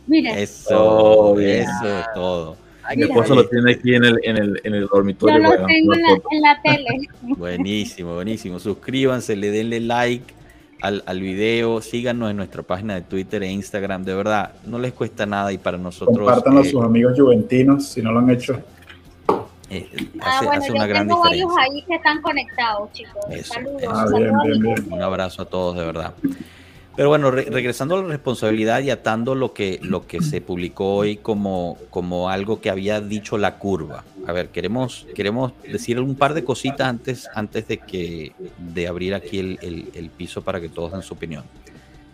Mira, eso, Oh, eso es todo. Mi esposo lo tiene aquí en el, en el, en el dormitorio. yo lo tengo en la, en la tele. Buenísimo, buenísimo. Suscríbanse, le denle like al, al video, síganos en nuestra página de Twitter e Instagram. De verdad, no les cuesta nada y para nosotros Compártanlo a eh, sus amigos juventinos si no lo han hecho. eh, Ah, hace, bueno, hace yo una gran tengo varios ahí que están conectados, chicos. Eso, Saludos. eso. Ah, bien, bien, bien. Un abrazo a todos, de verdad. Pero bueno, re- regresando a la responsabilidad y atando lo que, lo que se publicó hoy como, como algo que había dicho la curva. A ver, queremos, queremos decir un par de cositas antes, antes de, que, de abrir aquí el, el- el piso para que todos den su opinión.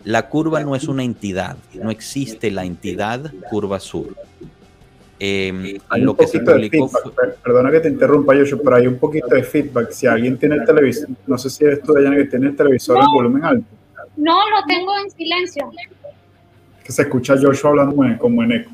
La curva no es una entidad, no existe la entidad Curva Sur. Eh, Hay lo un que se publicó feedback. Perdona que te interrumpa, Joshua, pero hay un poquito de feedback. Si alguien tiene el televisor, no sé si eres tú, Dayana, que tiene el televisor en volumen alto, No, lo tengo en silencio. que se escucha Joshua hablando como en- eco.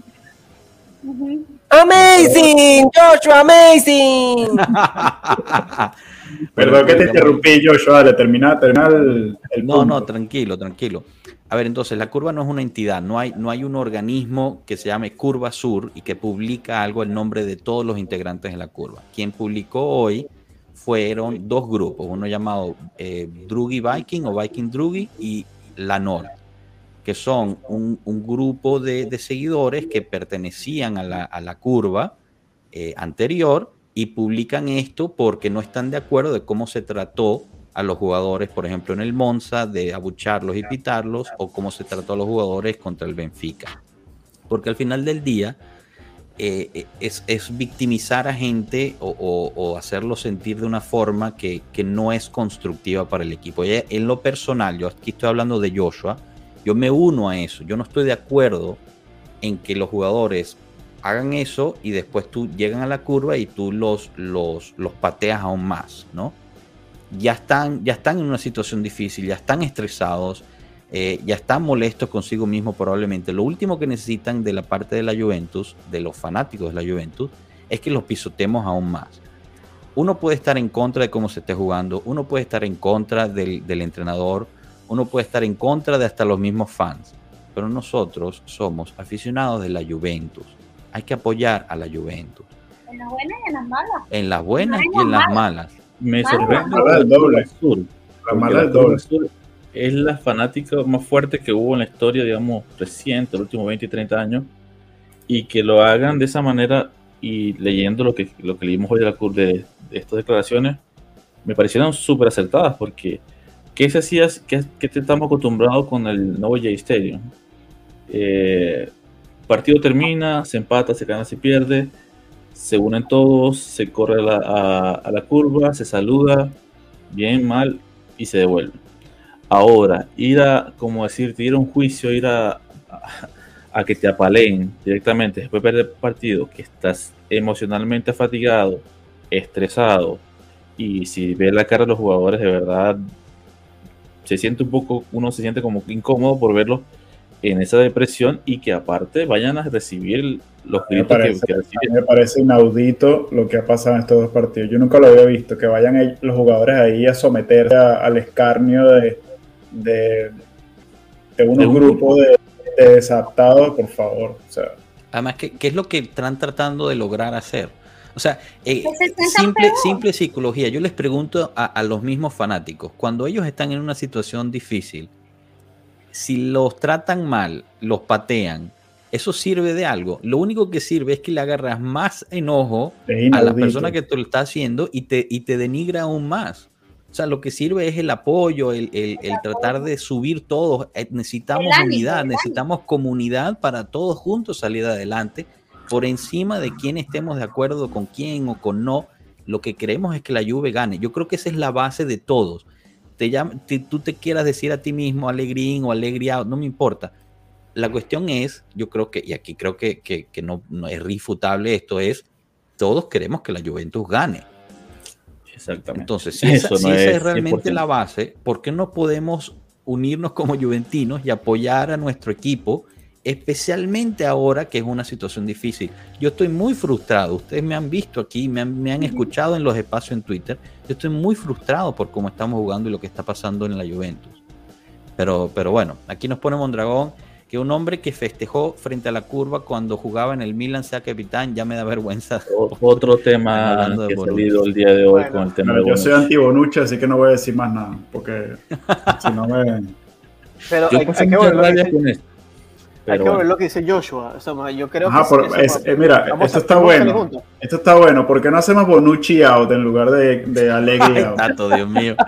Amazing, Joshua, amazing. Perdón que te interrumpí, Joshua. Dale, termina, termina el, el No, punto. no, tranquilo, tranquilo. A ver, entonces, la curva no es una entidad, no hay, no hay un organismo que se llame Curva Sur y que publica algo el nombre de todos los integrantes de la curva. Quien publicó hoy fueron dos grupos, uno llamado eh, Drugi Viking o Viking Drugi y Lanor, que son un, un grupo de, de seguidores que pertenecían a la, a la curva eh, anterior y publican esto porque no están de acuerdo de cómo se trató a los jugadores, por ejemplo, en el Monza, de abucharlos y pitarlos, o cómo se trató a los jugadores contra el Benfica. Porque al final del día eh, es, es victimizar a gente o hacerlo sentir de una forma que, que no es constructiva para el equipo. Y en lo personal, yo aquí estoy hablando de Joshua, yo me uno a eso. Yo no estoy de acuerdo en que los jugadores hagan eso y después tú llegan a la curva y tú los, los, los pateas aún más, ¿no? Ya están, ya están en una situación difícil, ya están estresados, eh, ya están molestos consigo mismos probablemente. Lo último que necesitan de la parte de la Juventus, de los fanáticos de la Juventus, es que los pisotemos aún más. Uno puede estar en contra de cómo se esté jugando, uno puede estar en contra del, del entrenador, uno puede estar en contra de hasta los mismos fans, pero nosotros somos aficionados de la Juventus. Hay que apoyar a la Juventus, En las buenas y en las malas. en las buenas y en las malas. Me sorprende mala del doble. la Sur. La mala la del doble. Sur es la fanática más fuerte que hubo en la historia, digamos, reciente, los últimos 20 y 30 años, y que lo hagan de esa manera y leyendo lo que, lo que leímos hoy de, la, de, de estas declaraciones, me parecieron súper acertadas, porque ¿qué se hacía? ¿Qué, qué te estamos acostumbrados con el nuevo J Stadium? Eh, partido termina, se empata, se gana, se pierde, se unen todos, se corre a la, a la curva, se saluda, bien, mal, y se devuelve. Ahora, ir a, como decirte, ir a un juicio, ir a, a, a que te apaleen directamente después de perder el partido, que estás emocionalmente fatigado, estresado, y si ves la cara de los jugadores, de verdad, se siente un poco, uno se siente como incómodo por verlos en esa depresión y que aparte vayan a recibir los gritos que, parece, que reciben. me parece inaudito lo que ha pasado en estos dos partidos. Yo nunca lo había visto, que vayan los jugadores ahí a someterse a- al escarnio de, de, de unos De un grupos de, de desadaptados, por favor. O sea, Además, ¿qué, qué es lo que están tratando de lograr hacer? O sea, eh, se simple, simple psicología. Yo les pregunto a, a los mismos fanáticos, cuando ellos están en una situación difícil, si los tratan mal, los patean, ¿eso sirve de algo? Lo único que sirve es que le agarras más enojo a la persona que te lo está haciendo y te, y te denigra aún más. Sea, lo que sirve es el apoyo, el, el- el tratar de subir todos. Eh, Necesitamos ánimo, unidad, necesitamos comunidad para todos juntos salir adelante, por encima de quién estemos de acuerdo con quién o con no. Lo que queremos es que la Juve gane. Yo creo que esa es la base de todos. Te llama- te- tú te quieras decir a ti mismo alegrín o alegría, no me importa. La cuestión es, yo creo que, y aquí creo que, que- que no, no es irrefutable esto, es todos queremos que la Juventus gane. Exactamente. Entonces, si esa, no si esa es es realmente 100%. la base, ¿por qué no podemos unirnos como juventinos y apoyar a nuestro equipo, especialmente ahora que es una situación difícil? Yo estoy muy frustrado, ustedes me han visto aquí, me han, me han escuchado en los espacios en Twitter, yo estoy muy frustrado por cómo estamos jugando y lo que está pasando en la Juventus. Pero, pero bueno, aquí nos pone Mondragón que un hombre que festejó frente a la curva cuando jugaba en el Milan sea capitán, ya me da vergüenza. O- Otro tema que ha salido el día de hoy Bueno, con el tema de yo soy Bonucci. anti-Bonucci, así que no voy a decir más nada, porque si no me... Pero Yo hay, hay que mucha ver lo que rabia dice- con esto. hay Pero que ver lo que dice Joshua. O sea, yo creo Ajá, que por- es- eh, mira, vamos esto a- está bueno. Esto está bueno, ¿por qué no hacemos Bonucci out en lugar de, de Allegri Ay, out? Tato, Dios mío.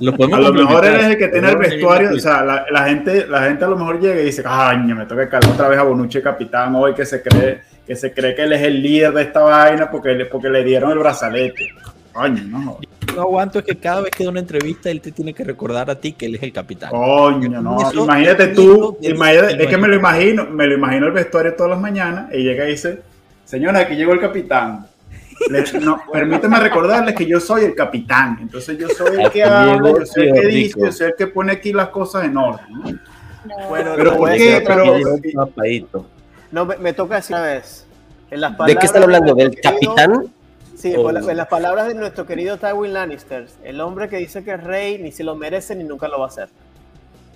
lo podemos A lo mejor complementar. él es el que tiene el vestuario, o sea, la, la gente, la gente a lo mejor llega y dice, coño, me toca calar otra vez a Bonucci capitán hoy que se cree, que se cree que él es el líder de esta vaina porque, le- porque le dieron el brazalete. Coño, no. no aguanto es que cada vez que da una entrevista él te tiene que recordar a ti que él es el capitán. Coño, no. Eso- imagínate tú, es- imagínate- es que me lo imagino, me lo imagino el vestuario todas las mañanas y llega y dice, señora, aquí llegó el capitán. Le- no, permíteme recordarles que yo soy el capitán. Entonces yo soy el que habla, yo soy el que dice, yo soy el que pone aquí las cosas en orden. ¿no? No. Bueno, Pero ¿por qué? Pero-. No, me, me toca decir una vez. En las ¿De qué están hablando? ¿Del querido- capitán? Sí, Oh. en las palabras de nuestro querido Tywin Lannister, el hombre que dice que es rey ni se lo merece ni nunca lo va a hacer.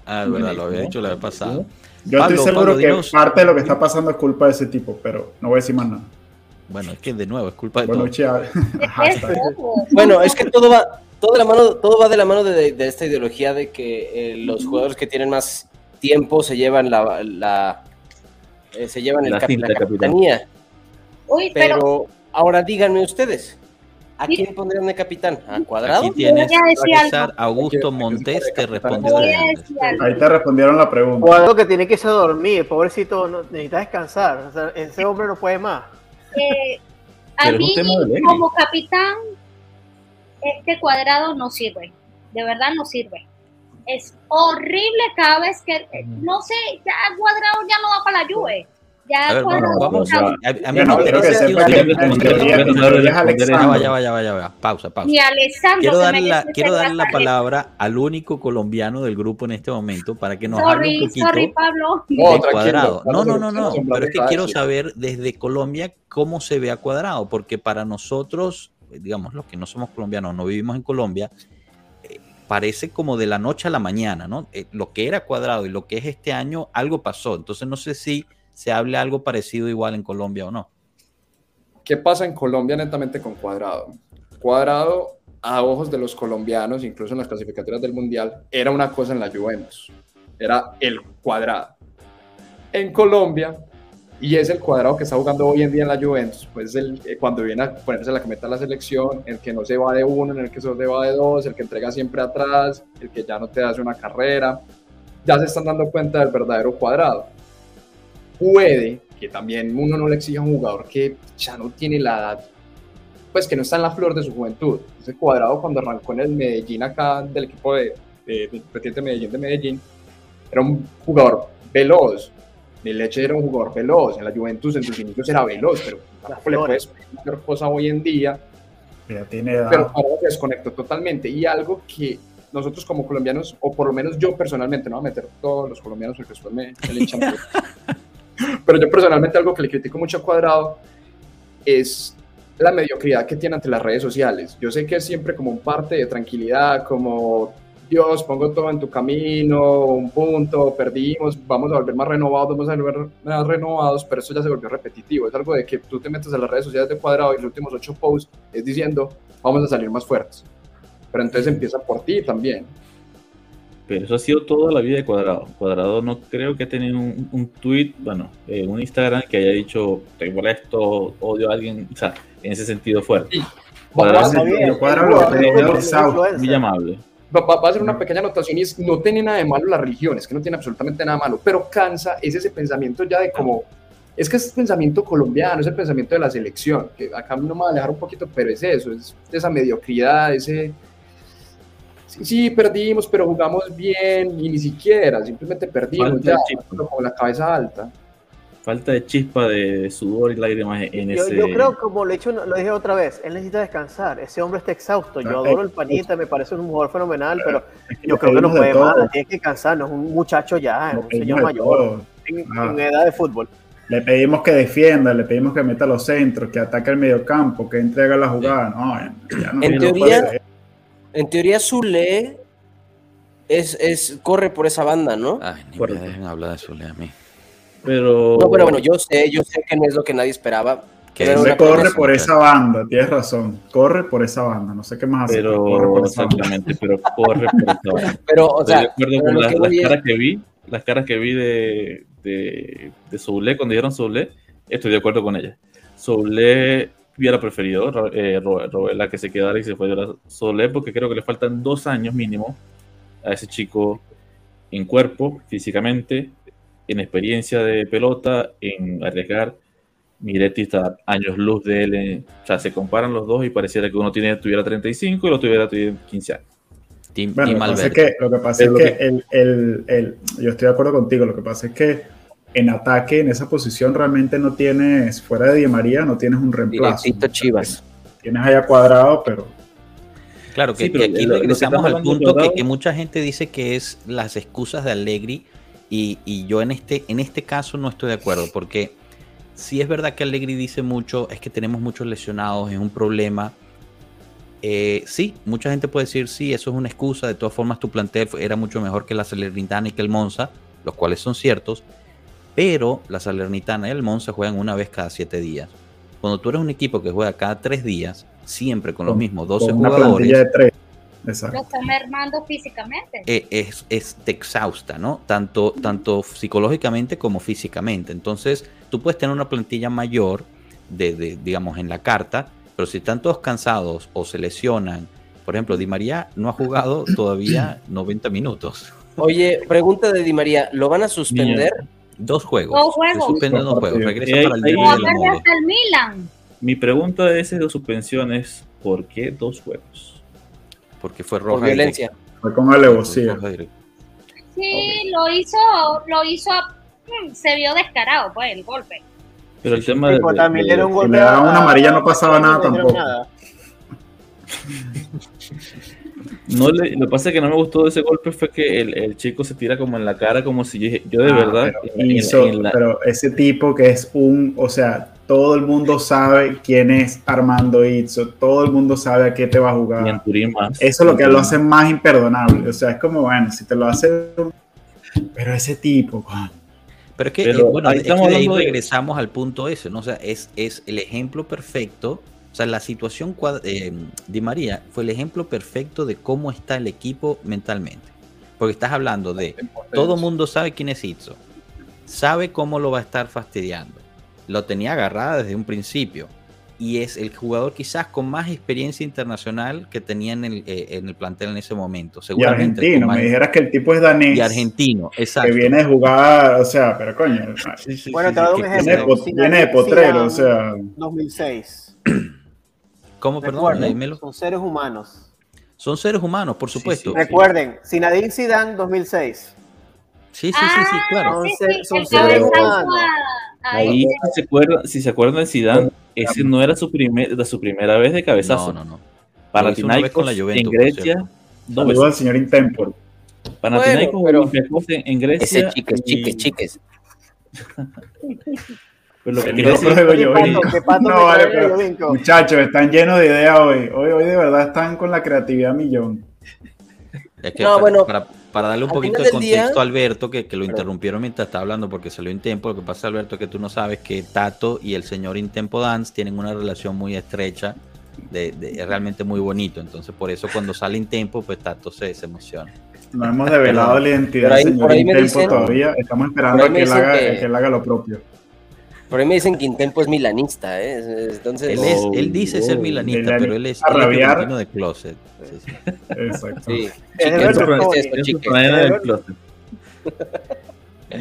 Ah, es verdad, lo había hecho la vez pasada. Yo Pablo, estoy seguro Pablo, que dinos- parte de lo que está pasando es culpa de ese tipo, pero no voy a decir más nada. Bueno, es que de nuevo es culpa de Hashtag. todo. Bueno, es que todo va, todo de la mano, todo va de la mano de, de esta ideología de que eh, los jugadores que tienen más tiempo se llevan la, la eh, se llevan el La cap- la capitanía. Uy, pero Pero ahora díganme ustedes, ¿a Sí. quién pondrían de capitán? ¿A Cuadrado? Aquí tienes Voy a. Augusto Montes puede respondió. Ahí te respondieron la pregunta. O algo que tiene que irse a dormir, pobrecito, no, necesita descansar. O sea, ese hombre no puede más. Eh, a mí, como capitán, este cuadrado no sirve. De verdad no sirve. Es horrible cada vez que, no sé, ya cuadrado ya no va para la Juve. Ya A ver, vamos a, mí me interesa que que usted- en teoría- en teoría es Alexander. Ya va, ya va, ya va, ya va. Pausa, pausa. Quiero darle, la, quiero darle la palabra al único colombiano del grupo en este momento para que nos hable Sorry, un poquito sorry, Pablo. de Cuadrado. No, no, no, no, pero es que quiero saber desde Colombia cómo se ve a Cuadrado, porque para nosotros, eh, digamos, los que no somos colombianos, no vivimos en Colombia, eh, parece como de la noche a la mañana, ¿no? Eh, lo que era Cuadrado y lo que es este año, algo pasó. Entonces no sé si se hable algo parecido igual en Colombia o no. ¿Qué pasa en Colombia netamente con Cuadrado? Cuadrado, a ojos de los colombianos, incluso en las clasificatorias del Mundial, era una cosa en la Juventus. Era el Cuadrado. En Colombia, y es el Cuadrado que está jugando hoy en día en la Juventus, pues el, eh, cuando viene a ponerse la cameta a la selección, el que no se va de uno, en el que solo se va de dos, el que entrega siempre atrás, el que ya no te hace una carrera, ya se están dando cuenta del verdadero Cuadrado puede que también uno no le exija a un jugador que ya no tiene la edad, pues que no está en la flor de su juventud. Ese cuadrado cuando arrancó en el Medellín acá del equipo de, de, de Independiente Medellín de Medellín, era un jugador veloz. De leche era un jugador veloz. En la Juventus en sus inicios era veloz, pero tampoco le puedes pedir cosa hoy en día. Ya tiene edad. Pero ahora se desconectó totalmente. Y algo que nosotros como colombianos, o por lo menos yo personalmente, no voy a meter todos los colombianos porque después me, me linchan. pero yo personalmente algo que le critico mucho a Cuadrado es la mediocridad que tiene ante las redes sociales. Yo sé que es siempre como un parte de tranquilidad, como Dios, pongo todo en tu camino, un punto, perdimos, vamos a volver más renovados, vamos a volver más renovados, pero eso ya se volvió repetitivo. Es algo de que tú te metes a las redes sociales de Cuadrado y los últimos ocho posts es diciendo, vamos a salir más fuertes. Pero entonces empieza por ti también. Pero eso ha sido toda la vida de Cuadrado. Cuadrado no creo que ha tenido un, un tweet, bueno, eh, un Instagram que haya dicho, te molesto, odio a alguien, o sea, en ese sentido fuerte. Cuadrado bien, muy- lo amable. Va, va- va a ser una pequeña anotación y es, no tiene nada de malo la religión, es que no tiene absolutamente nada malo, pero cansa es ese pensamiento ya de como, es que es el pensamiento colombiano, es el pensamiento de la selección, que acá no me va a alejar un poquito, pero es eso, es esa mediocridad, ese... Sí, sí, perdimos, pero jugamos bien y ni siquiera, simplemente perdimos ya, con la cabeza alta. Falta de chispa de sudor y lágrimas en Yo, ese. yo creo, como lo, he dicho, lo dije otra vez, él necesita descansar. Ese hombre está exhausto. Yo adoro el panita, me parece un jugador fenomenal, pero yo creo que no pedimos de puede todo, más. Tiene que cansar, no es un muchacho ya, un pedimos señor mayor, en, Ah. en edad de fútbol. Le pedimos que defienda, le pedimos que meta los centros, que ataque el mediocampo, que entregue la jugada. No, ya no En teoría- puede ser. En teoría, Zule es, es, corre por esa banda, ¿no? Ay, ni Correcto. me dejen hablar de Zule a mí. Pero. No, pero bueno, yo sé, yo sé que no es lo que nadie esperaba. Que corre promesa. por esa banda, tienes razón. Corre por esa banda, no sé qué más hacer. pero corre Pero, por esa banda. exactamente, pero corre por esa banda. Pero, o Estoy sea, de acuerdo pero con las, es- caras que vi, las caras que vi de, de, de Soule, cuando dijeron Soule, estoy de acuerdo con ella. Soule hubiera preferido eh, Robela que se quedara y se fuera Soule, porque creo que le faltan dos años mínimo a ese chico en cuerpo, físicamente, en experiencia de pelota, en arriesgar. Miretti está años luz de él. eh, o sea, se comparan los dos y pareciera que uno tiene, tuviera 35 y el otro tuviera, tuviera 15 años. Team, Bueno, Team lo que pasa es que, lo que, pasa Pero es lo que el, el- el- yo estoy de acuerdo contigo, lo que pasa es que en ataque, en esa posición, realmente no tienes, fuera de Di María, no tienes un reemplazo. Directito Chivas. Tienes allá cuadrado, pero Claro, que, Sí, que pero aquí lo- lo que regresamos al punto que, mucha gente dice que es las excusas de Allegri y, y yo en este, en este caso no estoy de acuerdo porque si es verdad que Allegri dice mucho, es que tenemos muchos lesionados, es un problema. Eh, sí, mucha gente puede decir, sí, eso es una excusa, de todas formas tu plantel era mucho mejor que la Salernitana y que el Monza, los cuales son ciertos, pero la Salernitana y el Monza juegan una vez cada siete días. Cuando tú eres un equipo que juega cada tres días, siempre con los mismos 12 con una jugadores, plantilla de tres. Exacto. Lo está mermando físicamente. eh, es, es- te exhausta, ¿no? Tanto, tanto psicológicamente como físicamente. Entonces, tú puedes tener una plantilla mayor, de, de, digamos, en la carta, pero si están todos cansados o se lesionan, por ejemplo, Di María no ha jugado todavía 90 minutos. Oye, pregunta de Di María, ¿lo van a suspender? Dos juegos. Dos juegos. Suspenden dos juegos. partidos. Regresa Eh, para el hasta el Milan. Mi pregunta de ese de suspensión es: ¿por qué dos juegos? Porque fue Por roja. violencia. Fue con alevosía. Sí, lo hizo, lo hizo, mm, se vio descarado, pues, el golpe. Pero el tema de, también le de- dieron un si golpe le daban una amarilla no pasaba nada no tampoco. nada. no le, lo que pasa es que no me gustó de ese golpe fue que el, el chico se tira como en la cara, como si yo, yo de Ah, verdad. pero en- en- hizo- en la- pero ese tipo que es un, o sea, todo el mundo sabe quién es Armando Izzo, todo el mundo sabe a qué te va a y en jugar. Turín más. Eso es lo que lo hace más imperdonable. O sea, es como, bueno, si te lo hace. Pero ese tipo, Juan, Pero es que, Pero eh, bueno, ahí es que estamos de ahí hablando de- regresamos al punto ese, ¿no? O sea, es, es el ejemplo perfecto. Sea, la situación eh, de María fue el ejemplo perfecto de cómo está el equipo mentalmente. Porque estás hablando de todo mundo sabe quién es Itzo, sabe cómo lo va a estar fastidiando. Lo tenía agarrada desde un principio. Y es el jugador quizás con más experiencia internacional que tenía en el, eh, en el plantel en ese momento. y Seguramente el argentino. Me dijeras que el tipo es danés. y argentino, exacto. Que viene de jugar, o sea, pero coño, Sí, sí, Bueno, sí, te voy a dar un viene ejemplo. po- viene de potrero, o sea. 2006. ¿Cómo, perdón? Recuerden, son seres humanos. Son seres humanos, por supuesto. sí. Recuerden, Zinedine Zidane 2006. Sí, sí, sí, sí, claro. Ah, sí, Son seres humanos. Ahí, si se acuerdan, si se acuerdan de Zidane, ese no era su, primer, su primera vez de cabezazo. No, no, no. La en Grecia, Saludos al señor Intempor. Panathinaikos, Bueno, pero- Olympiacos en, en Grecia. Ese chiques, y- chiques, chiques. Pues lo que El quiero decir- juego de ¿Qué Jovinko. pato, qué pato No, vale, pero, muchachos, están llenos de ideas hoy. Hoy, hoy de verdad están con la creatividad millón. Es que No, para, bueno, para, para darle un poquito de día- contexto a Alberto, que, que lo interrumpieron mientras estaba hablando porque salió Intempo, lo que pasa, Alberto, es que tú no sabes que Tato y el señor Intempo Dance tienen una relación muy estrecha, de, de- es realmente muy bonito. Entonces, por eso cuando sale Intempo, pues Tato se, se emociona. No hemos develado la identidad del señor Intempo dicen- todavía. Estamos esperando a que él, haga, que- que él haga lo propio. Por ahí me dicen que Intempo es milanista, ¿eh? Entonces, Él, es, Oh, él dice ser milanista, Milan- pero él es, argentino de closet. Sí, sí. Exacto. del closet.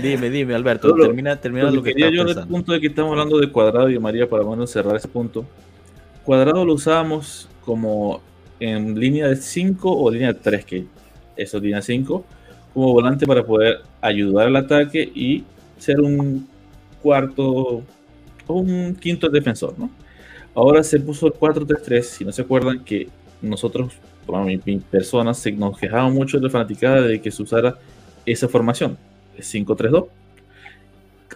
Dime, dime, Alberto, termina, termina Lo lo que que quería yo del pensando. punto de que estamos hablando de Cuadrado y María para bueno cerrar ese punto. Cuadrado lo usábamos como en línea de 5 o línea de 3, que eso es línea 5, como volante para poder ayudar al ataque y ser un cuarto o un quinto defensor, ¿no? Ahora se puso el 4-3-3, si no se acuerdan que nosotros, bueno, mi, mi persona, se, nos quejaba mucho de la fanaticada de que se usara esa formación, el 5-3-2.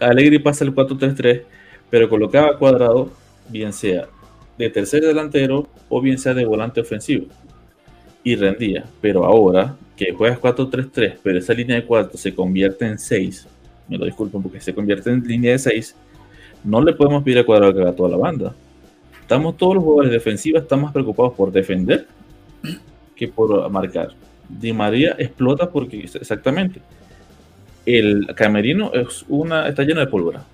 Alegri pasa el 4-3-3, pero colocaba cuadrado, bien sea de tercer delantero o bien sea de volante ofensivo. Y rendía. Pero ahora que juegas 4-3-3, pero esa línea de 4 se convierte en 6, me lo disculpen porque se convierte en línea de 6, no le podemos pedir a cuadrado que haga toda la banda. Estamos todos los jugadores defensivos están más preocupados por defender que por marcar. Di María explota porque exactamente el camerino es una, está lleno de pólvora.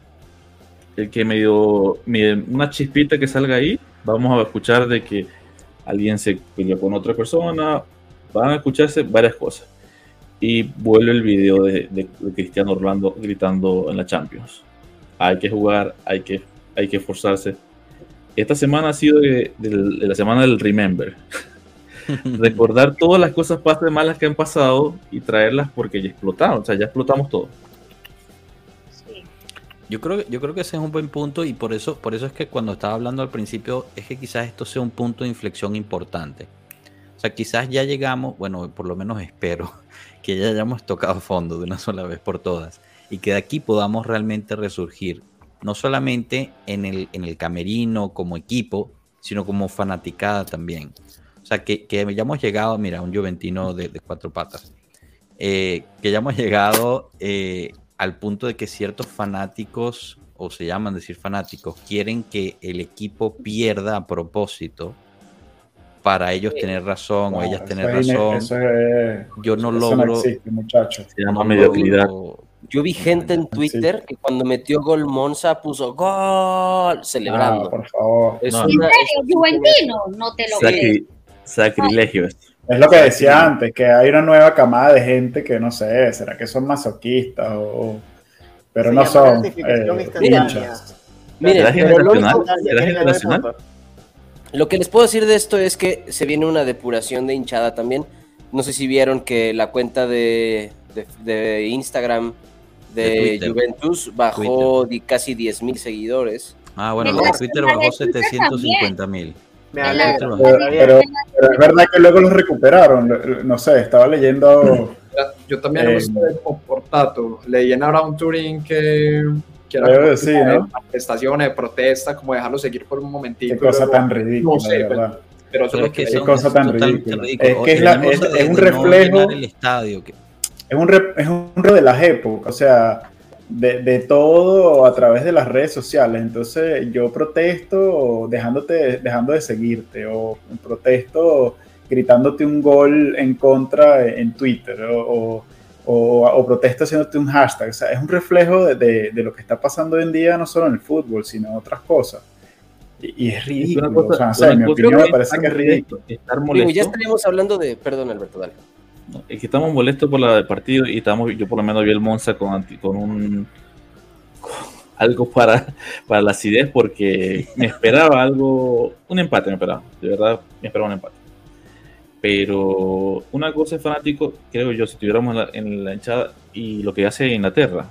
El que medio, medio- una chispita que salga ahí, vamos a escuchar de que alguien se peleó con otra persona, van a escucharse varias cosas. Y vuelve el video de, Cristiano Orlando gritando en la Champions. Hay que jugar, hay que hay que esforzarse. Esta semana ha sido la semana del Remember. Recordar todas las cosas malas que han pasado y traerlas porque ya explotaron, o sea, ya explotamos todo. Yo creo, yo creo que ese es un buen punto y por eso, por eso es que cuando estaba hablando al principio es que quizás esto sea un punto de inflexión importante. O sea, quizás ya llegamos, bueno, por lo menos espero que ya hayamos tocado fondo de una sola vez por todas y que de aquí podamos realmente resurgir, no solamente en el, en el camerino como equipo, sino como fanaticada también. O sea, que, que hayamos llegado, mira, un Juventino de, de cuatro patas, eh, que hayamos llegado eh, al punto de que ciertos fanáticos, o se llaman decir fanáticos, quieren que el equipo pierda a propósito para ellos tener razón o ellas tener razón. yo no logro. muchachos. Se llama mediocridad. Yo vi gente en Twitter que cuando metió gol Monza puso gol celebrando. Ah, por favor. ¿En serio, Juventino? No te lo Sacri Sacrilegio Es lo que decía antes, que hay una nueva camada de gente que no sé, ¿será que son masoquistas o...? Pero no son. Eh, Miren, lo que les puedo decir de esto es que se viene una depuración de hinchada también. No sé si vieron que la cuenta de, de, Instagram de, Juventus bajó casi 10 mil seguidores. Ah, bueno, la de Twitter bajó 750 mil. Pero, pero, es verdad que luego los recuperaron. No sé, estaba leyendo. Yo también eh, lo por tato. Leí en Around Turing que, que era como decir, ¿no? manifestaciones, de protesta, como dejarlo seguir por un momentito. Qué cosa tan ridícula, no sé, de verdad. Pero, eso es que qué cosa tan ridícula. Es que es, la, es, es un reflejo. El estadio, que... es, un re, es un de las épocas. O sea, de, de, todo a través de las redes sociales. Entonces yo protesto dejándote, dejando de seguirte o protesto gritándote un gol en contra en Twitter o, o, o protesto haciéndote un hashtag. O sea, es un reflejo de, de, lo que está pasando hoy en día, no solo en el fútbol, sino en otras cosas. Y, es ridículo. o sea, en mi opinión me parece que es ridículo. Estar molesto. ya estaríamos hablando de... Perdón, Alberto, dale es que estamos molestos por la del partido y estamos, yo por lo menos vi el Monza con, con un algo para, para la acidez porque me esperaba algo, un empate me esperaba, de verdad me esperaba un empate. Pero una cosa es fanático, creo yo, si estuviéramos en la, en la hinchada y lo que hace Inglaterra,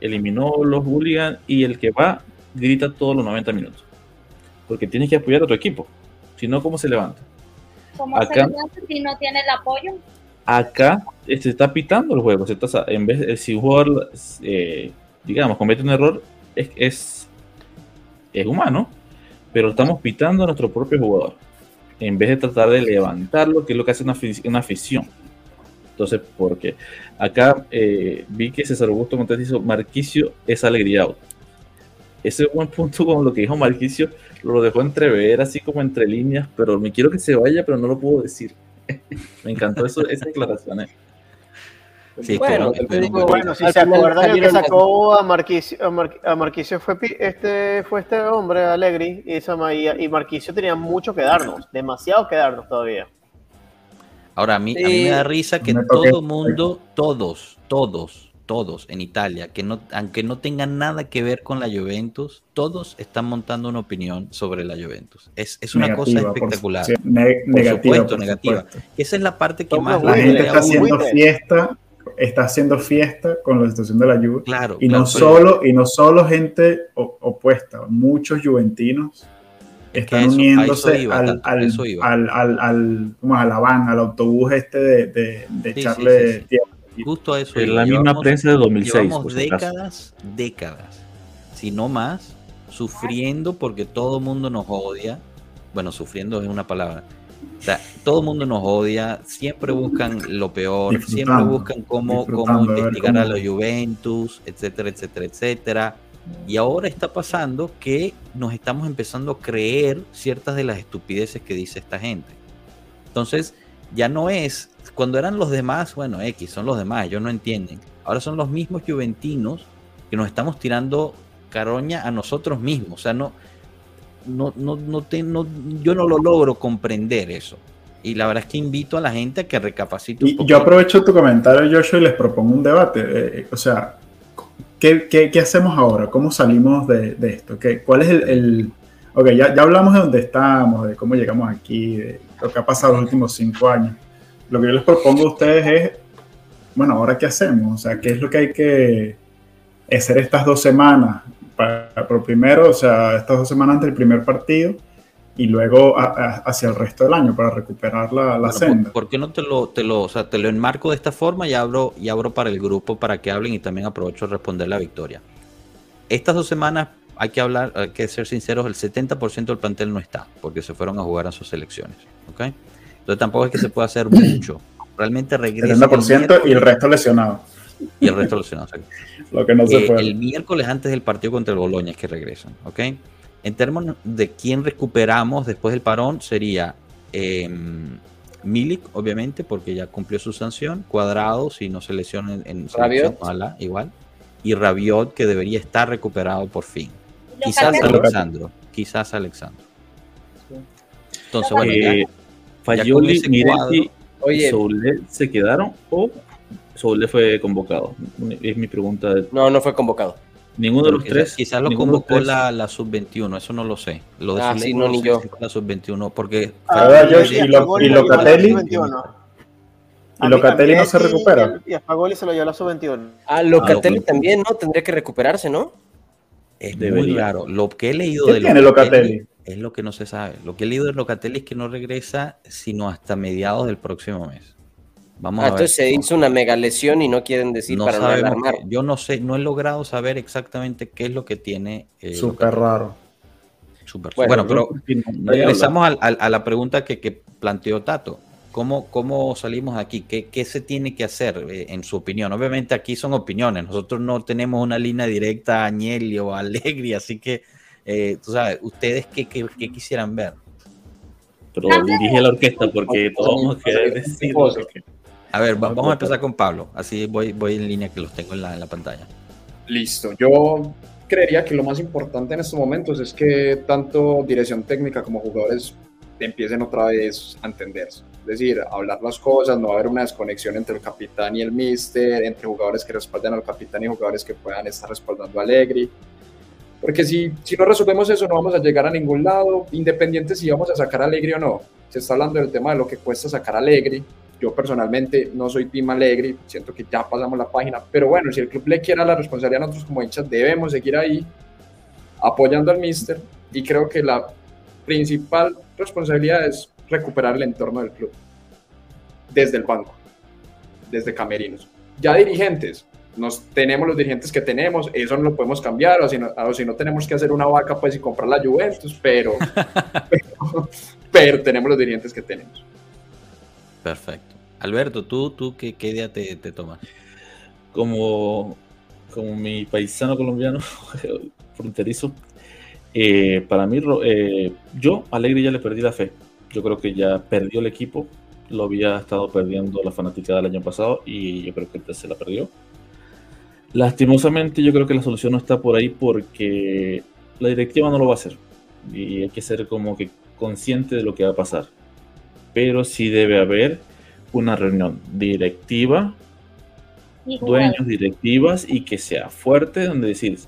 eliminó los hooligans y el que va grita todos los 90 minutos. Porque tienes que apoyar a tu equipo, si no, ¿cómo se levanta? ¿Cómo se levanta si no tiene el apoyo? acá se está pitando el juego. Se está, en vez de si un jugador, eh, digamos, comete un error, es, es, es, humano, pero estamos pitando a nuestro propio jugador. En vez de tratar de levantarlo, que es lo que hace una, una afición. Entonces, porque acá eh, vi que César Augusto Montes dijo: Marquicio es alegría Ese buen punto con lo que dijo Marquicio lo dejó entrever, así como entre líneas, pero me quiero que se vaya, pero no lo puedo decir. Me encantó eso, esa declaración. Sí, bueno, bueno, si se acuerdan, el que sacó a Marquicio, a, Marquicio fue este, fue este hombre, Alegri, y, y Marquicio tenía mucho que darnos, demasiado que darnos todavía. Ahora, a mí, a mí me da risa que todo mundo, todos, todos, todos en Italia, que no, aunque no tengan nada que ver con la Juventus, todos están montando una opinión sobre la Juventus. Es, es una cosa espectacular. Por, negativa, supuesto, negativa. Esa es la parte que más la gente está haciendo fiesta, está haciendo fiesta con la situación de la Juve. Claro, y no solo y no solo gente opuesta, muchos juventinos están uniéndose al, al, al, al, al, a la van, al autobús este de, de, de echarle tiempo Justo a eso. En la misma prensa de 2006. Llevamos décadas, décadas, si no más, sufriendo porque todo el mundo nos odia. Bueno, sufriendo es una palabra. O sea, todo el mundo nos odia, siempre buscan lo peor, siempre buscan cómo, cómo investigar a los Juventus, etcétera, etcétera, etcétera. Y ahora está pasando que nos estamos empezando a creer ciertas de las estupideces que dice esta gente. Entonces, ya no es cuando eran los demás, bueno, X, son los demás, ellos no entienden. Ahora son los mismos juventinos que nos estamos tirando caroña a nosotros mismos. O sea, no, no, no, no, te, no yo no lo logro comprender eso. Y la verdad es que invito a la gente a que recapacite. Un y yo aprovecho tu comentario, Joshua, y les propongo un debate. Eh, o sea, ¿qué, qué, qué hacemos ahora? ¿Cómo salimos de, de esto? ¿Qué, ¿Cuál es el, el... Ok, ya, ya hablamos de dónde estamos, de cómo llegamos aquí, de lo que ha pasado los últimos cinco años. Lo que yo les propongo a ustedes es, bueno, ahora qué hacemos, o sea, qué es lo que hay que hacer estas dos semanas. Para, por primero, o sea, estas dos semanas antes del primer partido y luego a, a, hacia el resto del año para recuperar la, la Bueno, senda. ¿por, por qué no te lo, te lo, o sea, te lo enmarco de esta forma y abro, y abro para el grupo para que hablen y también aprovecho de responder la victoria? Estas dos semanas hay que hablar, hay que ser sinceros, el 70% del plantel no está porque se fueron a jugar a sus selecciones. ¿ok? Entonces tampoco es que se pueda hacer mucho. Realmente regresa. el 70% y el resto lesionado. Y el resto lesionado. exacto. Lo que no se Eh, puede. el miércoles antes del partido contra el Boloña es que regresan, ¿ok? En términos de quién recuperamos después del parón sería eh, Milik, obviamente, porque ya cumplió su sanción, Cuadrado, si no se lesiona en, en selección, igual, y Rabiot, que debería estar recuperado por fin. Quizás Alexandro, quizás Alexandro. Entonces, bueno, ya- Eh, Fayoli, Miretti, Oye, Soulet se quedaron o Soulet fue convocado. Es mi pregunta. no, no fue convocado. Ninguno de los quizás, tres. quizás lo de convocó tres. la, la sub-21, eso no lo sé. Lo de Ah, sí, no ni yo. si la sub-21, porque Ah, y Y a lo- Fagoli y se lo la Locatelli. sub-21. ¿Y Locatelli no se recupera? Y a Fagoli se lo llevó a la sub-21. Ah, Locatelli Ah, también, ¿no? Tendría que recuperarse, ¿no? Es muy raro. Lo que he leído ¿Qué de tiene Locatelli? es lo que no se sabe. Lo que he leído de Locatelli es que no regresa sino hasta mediados del próximo mes. Vamos Ah, a ver. entonces se hizo una mega lesión y no quieren decir no para no alarmar. yo no sé, no he logrado saber exactamente qué es lo que tiene. eh, Súper raro. Súper- Bueno, Bueno, pero regresamos a, la pregunta que, que planteó Tato. ¿Cómo, ¿Cómo salimos de aquí? ¿Qué, qué se tiene que hacer eh, en su opinión? Obviamente aquí son opiniones. Nosotros no tenemos una línea directa a Agnelli o a Allegri, así que, eh, tú sabes, ¿ustedes qué, qué- qué quisieran ver? Pero dirige la orquesta porque todos vamos a querer decir. A ver, va- vamos a empezar con Pablo. Así voy, voy en línea que los tengo en la, en la pantalla. Listo. Yo creería que lo más importante en estos momentos es que tanto dirección técnica como jugadores empiecen otra vez a entenderse. Es decir, a hablar las cosas, no va a haber una desconexión entre el capitán y el mister, entre jugadores que respaldan al capitán y jugadores que puedan estar respaldando a Allegri. Porque si, si no resolvemos eso, no vamos a llegar a ningún lado, independiente si vamos a sacar a Allegri o no. Se está hablando del tema de lo que cuesta sacar a Allegri. Yo personalmente no soy Team Allegri, siento que ya pasamos la página, pero bueno, si el club le quiera la responsabilidad a nosotros como hinchas, debemos seguir ahí apoyando al míster y creo que la principal responsabilidad es recuperar el entorno del club desde el banco, desde camerinos. Ya dirigentes, nos tenemos los dirigentes que tenemos, eso no lo podemos cambiar, o si no, o si no tenemos que hacer una vaca pues y comprar la Juventus, pero, pero, pero tenemos los dirigentes que tenemos. Perfecto. Alberto, ¿tú, tú qué, qué te, te tomas? como, como mi paisano colombiano fronterizo, eh, para mí, eh, yo Alegre ya le perdí la fe. Yo creo que ya perdió el equipo, lo había estado perdiendo la fanática del año pasado y yo creo que se la perdió. Lastimosamente, yo creo que la solución no está por ahí porque la directiva no lo va a hacer y hay que ser como que consciente de lo que va a pasar. Pero sí debe haber una reunión directiva Y dueños, directivas y que sea fuerte donde decir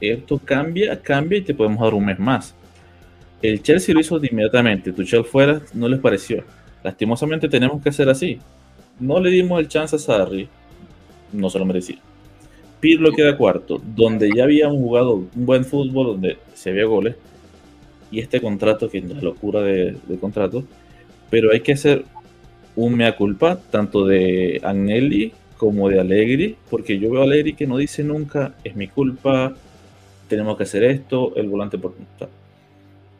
esto cambia, cambia y te podemos dar un mes más. El Chelsea lo hizo inmediatamente, Tuchel fuera, no les pareció. Lastimosamente tenemos que hacer así. No le dimos el chance a Sarri, no se lo merecía. Pirlo queda cuarto, donde ya habíamos jugado un buen fútbol, donde se había goles, y este contrato, que es la locura de, de contrato, pero hay que hacer un mea culpa, tanto de Agnelli como de Allegri, porque yo veo a Allegri que no dice nunca, es mi culpa, tenemos que hacer esto, el volante por...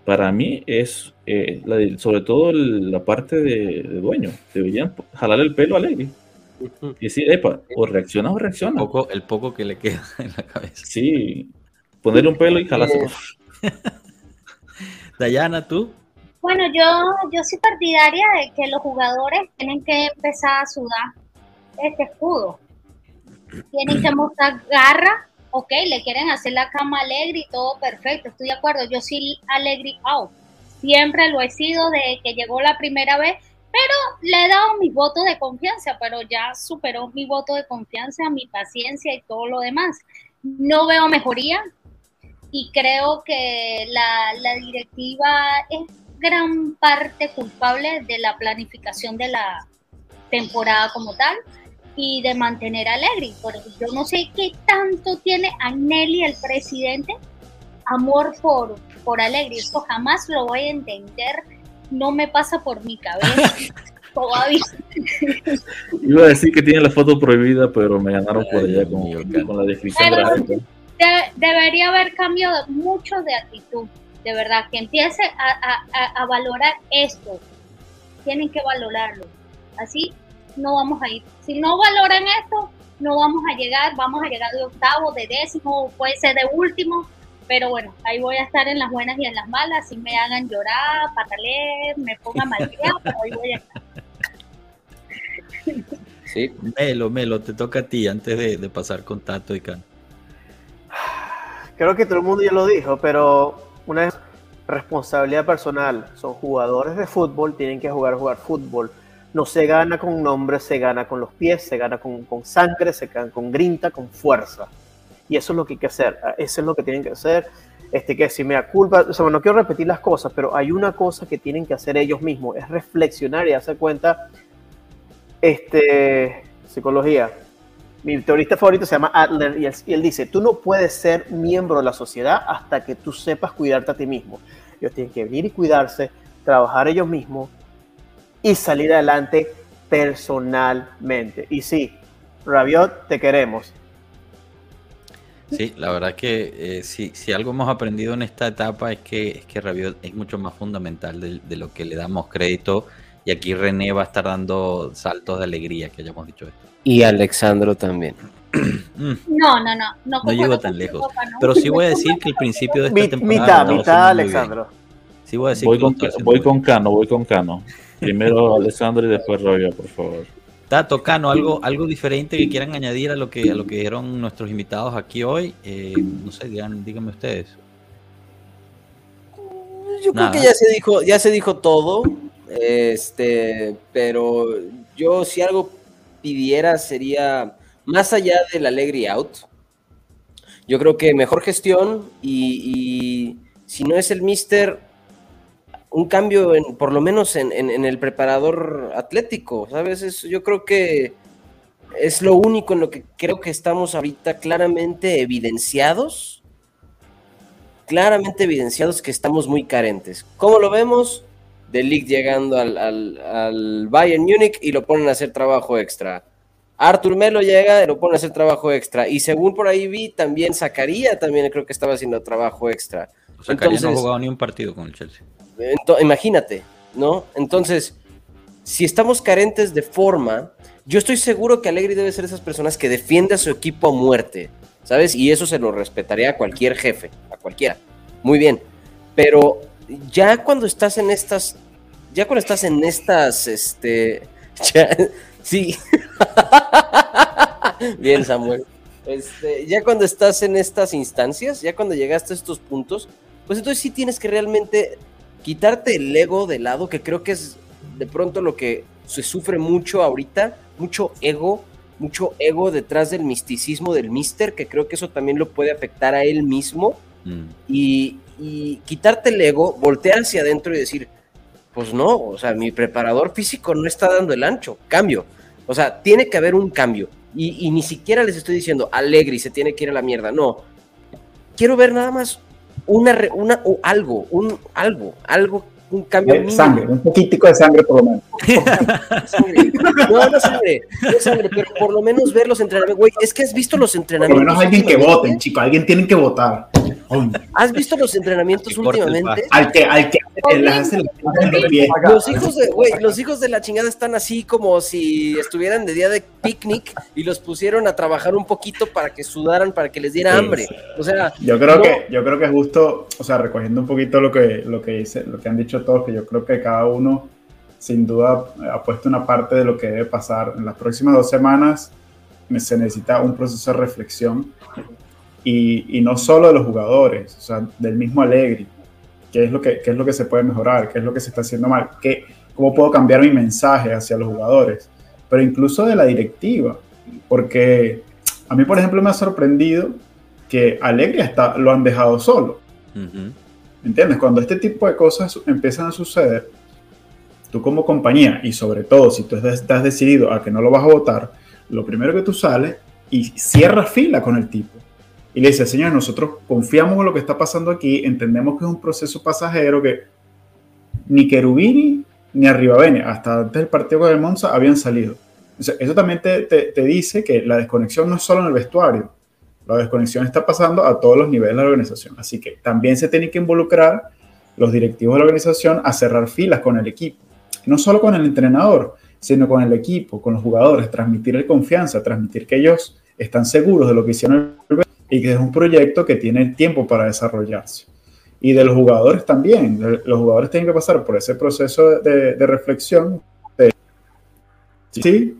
Para mí es, eh, la de- sobre todo el- la parte de, de dueño, deberían jalar el pelo a Allegri y decir, epa, o reacciona o reacciona. Poco, el poco que le queda en la cabeza. Sí, ponerle un pelo y jalárselo. Dayana, ¿tú? Bueno, yo, yo soy partidaria de que los jugadores tienen que empezar a sudar este escudo. Tienen que mostrar garra. Ok, le quieren hacer la cama alegre y todo perfecto, estoy de acuerdo. Yo sí alegre out. Siempre lo he sido desde que llegó la primera vez, pero le he dado mi voto de confianza, pero ya superó mi voto de confianza, mi paciencia y todo lo demás. no veo mejoría y creo que la, la directiva es gran parte culpable de la planificación de la temporada como tal y de mantener a Allegri, porque yo no sé qué tanto tiene Agnelli, el presidente, amor por, por Allegri, esto jamás lo voy a entender, no me pasa por mi cabeza. Todavía. Iba a decir que tiene la foto prohibida, pero me ganaron por allá con, con la descripción Pero de- debería haber cambiado mucho de actitud, de verdad, que empiece a, a- a- a valorar esto, tienen que valorarlo, así no vamos a ir, si no valoran esto, no vamos a llegar, vamos a llegar de octavo, de décimo, puede ser de último, pero bueno, ahí voy a estar en las buenas y en las malas, si me hagan llorar, patalear, me pongan mal pero ahí voy a estar. Sí. Melo, Melo, te toca a ti antes de, de pasar con Tato y Can. Creo que todo el mundo ya lo dijo, pero una responsabilidad personal. Son jugadores de fútbol, tienen que jugar, jugar fútbol. No se gana con nombres, se gana con los pies, se gana con, con sangre, se gana con grinta, con fuerza. Y eso es lo que hay que hacer. Eso es lo que tienen que hacer. Este, que si me culpa, o sea, no quiero repetir las cosas, pero hay una cosa que tienen que hacer ellos mismos, es reflexionar y darse cuenta, este, psicología, mi teorista favorito se llama Adler y él, y él dice, tú no puedes ser miembro de la sociedad hasta que tú sepas cuidarte a ti mismo. Ellos tienen que venir y cuidarse, trabajar ellos mismos y salir adelante personalmente. Y sí, Rabiot, te queremos. Sí, la verdad que eh, si, si algo hemos aprendido en esta etapa es que, es que Rabiot es mucho más fundamental de, de lo que le damos crédito. Y aquí René va a estar dando saltos de alegría que hayamos dicho esto. Y Alexandro también. Mm, No, no, no, no, llego tan lejos. no. Pero sí voy a decir que el principio de esta Mi- temporada. mitad, mitad. Alexandro. Sí voy a decir Voy que con, voy con. Cano, voy con Cano. Primero Alessandro y después Rabia, por favor. Tato, Cano, algo, algo diferente que quieran añadir a lo que, a lo que dijeron nuestros invitados aquí hoy. Eh, no sé, digan, díganme ustedes. Yo Nada. creo que ya se dijo, ya se dijo todo. Este, pero yo si algo pidiera sería más allá del Alegri out. Yo creo que mejor gestión y, si no es el Mister, un cambio en, por lo menos en, en- en el preparador atlético, ¿sabes? Es- yo creo que es lo único en lo que creo que estamos ahorita claramente evidenciados claramente evidenciados que estamos muy carentes. ¿Cómo lo vemos? De Ligt llegando al, al- al Bayern Múnich y lo ponen a hacer trabajo extra. Artur Melo llega y lo ponen a hacer trabajo extra. Y según por ahí vi, también Zacarías también creo que estaba haciendo trabajo extra. Caria no ha jugado ni un partido con el Chelsea. Imagínate, ¿no? Entonces, si estamos carentes de forma, yo estoy seguro que Alegri debe ser esas personas que defiende a su equipo a muerte, ¿sabes? Y eso se lo respetaría a cualquier jefe, a cualquiera. Muy bien. Pero ya cuando estás en estas, ya cuando estás en estas, este, ya- sí. bien, Samuel. Este, ya cuando estás en estas instancias, ya cuando llegaste a estos puntos, pues entonces sí tienes que realmente quitarte el ego de lado, que creo que es de pronto lo que se sufre mucho ahorita, mucho ego, mucho ego detrás del misticismo del mister, que creo que eso también lo puede afectar a él mismo, Mm. y, y quitarte el ego, voltear hacia adentro y decir, pues no, o sea, mi preparador físico no está dando el ancho, cambio. O sea, tiene que haber un cambio. Y, y ni siquiera les estoy diciendo, Alegri se tiene que ir a la mierda, no. Quiero ver nada más una, una o algo, un algo, algo, un cambio. Sangre, un poquitico de sangre por lo menos. Sangre. No, no sangre, no sangre, pero por lo menos ver los entrenamientos. Güey, es que has visto los Por lo entrenamientos. menos alguien que voten, chicos. Alguien tiene que votar. ¿Has visto los entrenamientos últimamente? Al que, al que los hijos de, güey, los hijos de la chingada están así como si estuvieran de día de picnic y los pusieron a trabajar un poquito para que sudaran, para que les diera hambre. O sea, Yo creo No. que, yo creo que es justo, o sea, recogiendo un poquito lo que, lo que dice, lo que han dicho todos, que yo creo que cada uno sin duda ha puesto una parte de lo que debe pasar. En las próximas dos semanas se necesita un proceso de reflexión y, y no solo de los jugadores, o sea, del mismo Allegri. ¿Qué es, lo que, ¿Qué es lo que se puede mejorar? ¿Qué es lo que se está haciendo mal? ¿Qué, ¿Cómo puedo cambiar mi mensaje hacia los jugadores? Pero incluso de la directiva, porque a mí, por ejemplo, me ha sorprendido que Alegre hasta lo han dejado solo. ¿Entiendes? Cuando este tipo de cosas empiezan a suceder, tú como compañía, y sobre todo si tú estás decidido a que no lo vas a votar, lo primero que tú sales y cierras fila con el tipo. Y le dices, señor, nosotros confiamos en lo que está pasando aquí, entendemos que es un proceso pasajero que ni Cherubini ni Arribavene, hasta antes del partido con el Monza, habían salido. Eso también te, te, dice que la desconexión no es solo en el vestuario, la desconexión está pasando a todos los niveles de la organización. Así que también se tiene que involucrar los directivos de la organización a cerrar filas con el equipo. No solo con el entrenador, sino con el equipo, con los jugadores, transmitirle confianza, transmitir que ellos están seguros de lo que hicieron y que es un proyecto que tiene tiempo para desarrollarse. Y de los jugadores también, los jugadores tienen que pasar por ese proceso de, reflexión. sí,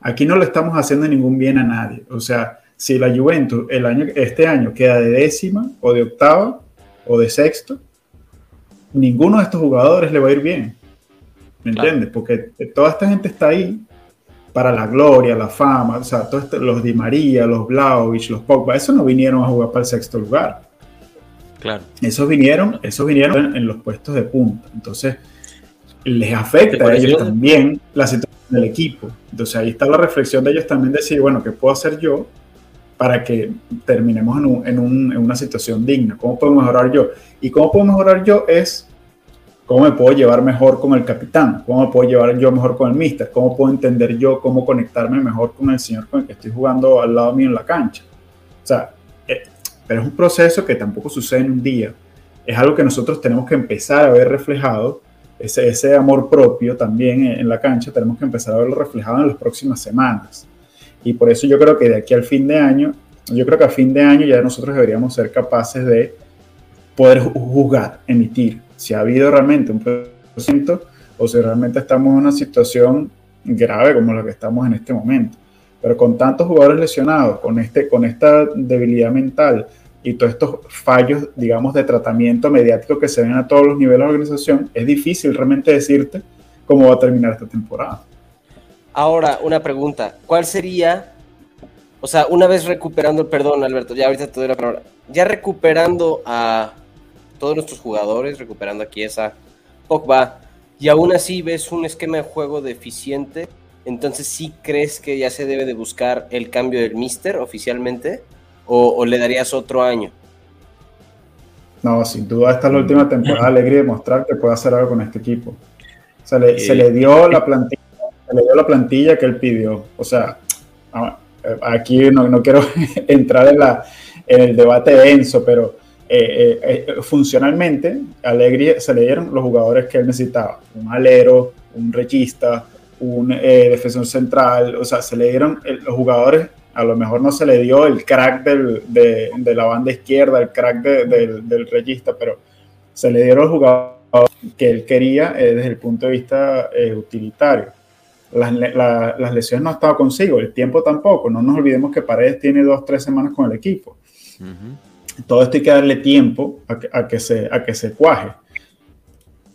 aquí no le estamos haciendo ningún bien a nadie. O sea, si la Juventus el año, este año queda de décima o de octava o de sexto, ninguno de estos jugadores le va a ir bien. ¿Me entiendes? Porque toda esta gente está ahí para la gloria, la fama, o sea, todos los Di María, los Blaovic, los Pogba, esos no vinieron a jugar para el sexto lugar. Claro. Esos vinieron, esos vinieron en los puestos de punta. Entonces, les afecta a ellos también la situación del equipo. Entonces, ahí está la reflexión de ellos también de decir, bueno, ¿qué puedo hacer yo para que terminemos en, una situación digna. ¿Cómo puedo mejorar yo? Y cómo puedo mejorar yo es cómo me puedo llevar mejor con el capitán, cómo me puedo llevar yo mejor con el mister, cómo puedo entender yo cómo conectarme mejor con el señor con el que estoy jugando al lado mío en la cancha. O sea, eh, pero es un proceso que tampoco sucede en un día. Es algo que nosotros tenemos que empezar a ver reflejado, ese, ese amor propio también en la cancha, tenemos que empezar a verlo reflejado en las próximas semanas. Y por eso yo creo que de aquí al fin de año, yo creo que a fin de año ya nosotros deberíamos ser capaces de poder juzgar, emitir si ha habido realmente un procedimiento o si realmente estamos en una situación grave como la que estamos en este momento. Pero con tantos jugadores lesionados, con, este, con esta debilidad mental y todos estos fallos, digamos, de tratamiento mediático que se ven a todos los niveles de la organización, es difícil realmente decirte cómo va a terminar esta temporada. Ahora, una pregunta. ¿Cuál sería, o sea, una vez recuperando, perdón Alberto, ya ahorita te doy la palabra, ya recuperando a todos nuestros jugadores, recuperando aquí esa Pogba, y aún así ves un esquema de juego deficiente, entonces sí crees que ya se debe de buscar el cambio del Mister oficialmente, o, le darías otro año? No, sin duda esta es la última temporada alegre de mostrar que puede hacer algo con este equipo. se le dio la plantilla le dio la plantilla que él pidió. O sea, ah, aquí no, quiero entrar en, en el debate denso, pero eh, eh, eh, funcionalmente Alegría se le dieron los jugadores que él necesitaba. Un alero, un rechista, un defensor central, o sea, se le dieron los jugadores, a lo mejor no se le dio el crack del, de, de, la banda izquierda, el crack del, del rechista, pero se le dieron los jugadores que él quería desde el punto de vista utilitario las, lesiones no han estado consigo, el tiempo tampoco. No nos olvidemos que Paredes tiene dos, tres semanas con el equipo. Todo esto hay que darle tiempo a que, se, a que se cuaje.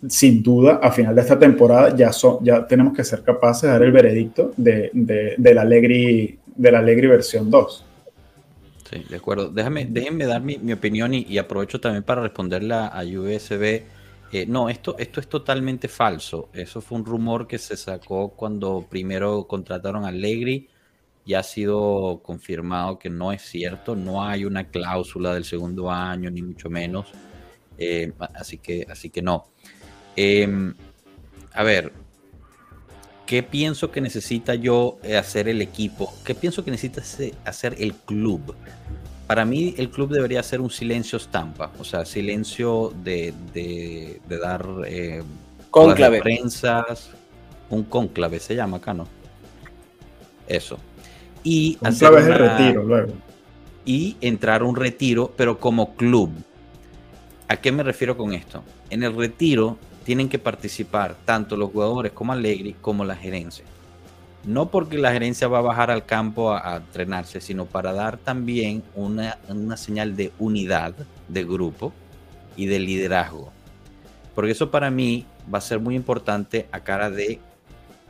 Sin duda, a final de esta temporada ya, ya tenemos que ser capaces de dar el veredicto de, de, la, Allegri, de la versión 2. Sí, de acuerdo. Déjame, déjenme dar mi, opinión y, aprovecho también para responderle a USB eh, no, esto, esto es totalmente falso. Eso fue un rumor que se sacó cuando primero contrataron a Allegri. Ya ha sido confirmado que no es cierto. No hay una cláusula del segundo año, ni mucho menos. Eh, así, que, así que no. Em, a ver, ¿qué pienso que necesita yo hacer el equipo? ¿Qué pienso que necesita hacer el club? para mí el club debería ser un silencio estampa, o sea, silencio de, dar eh, conclave. prensas, un conclave se llama acá, ¿no? Eso. Y es el retiro, luego. Y entrar a un retiro, pero como club. ¿A qué me refiero con esto? En el retiro tienen que participar tanto los jugadores como Allegri como la gerencia no porque la gerencia va a bajar al campo a, entrenarse, sino para dar también una, señal de unidad de grupo y de liderazgo. Porque eso para mí va a ser muy importante a cara de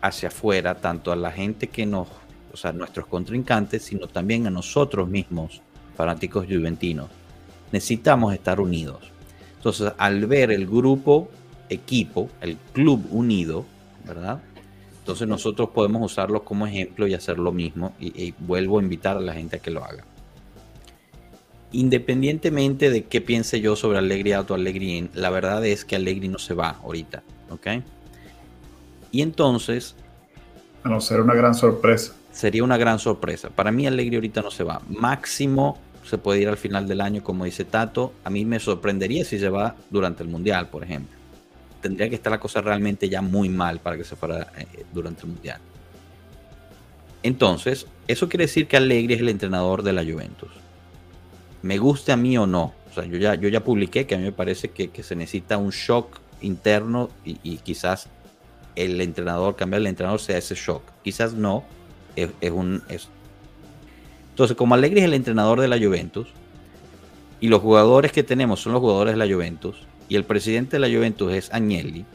hacia afuera, tanto a la gente que nos, o sea, nuestros contrincantes, sino también a nosotros mismos fanáticos juventinos, necesitamos estar unidos. Entonces, al ver el grupo, equipo, el club unido, ¿verdad? Entonces nosotros podemos usarlo como ejemplo y hacer lo mismo. Y, vuelvo a invitar a la gente a que lo haga. Independientemente de qué piense yo sobre Allegri Auto Allegri la verdad es que Allegri no se va ahorita. ¿Ok? Y entonces... A no ser una gran sorpresa. Sería una gran sorpresa. Para mí Allegri ahorita no se va. Máximo se puede ir al final del año, como dice Tato. A mí me sorprendería si se va durante el Mundial, por ejemplo tendría que estar la cosa realmente ya muy mal para que se fuera eh, durante el Mundial. Entonces, eso quiere decir que Allegri es el entrenador de la Juventus. Me guste a mí o no. O sea, yo ya, yo ya publiqué que a mí me parece que, se necesita un shock interno y, quizás el entrenador, cambiar el entrenador sea ese shock. Quizás no, es, un... Entonces, como Allegri es el entrenador de la Juventus y los jugadores que tenemos son los jugadores de la Juventus, y el presidente de la Juventus es Agnelli,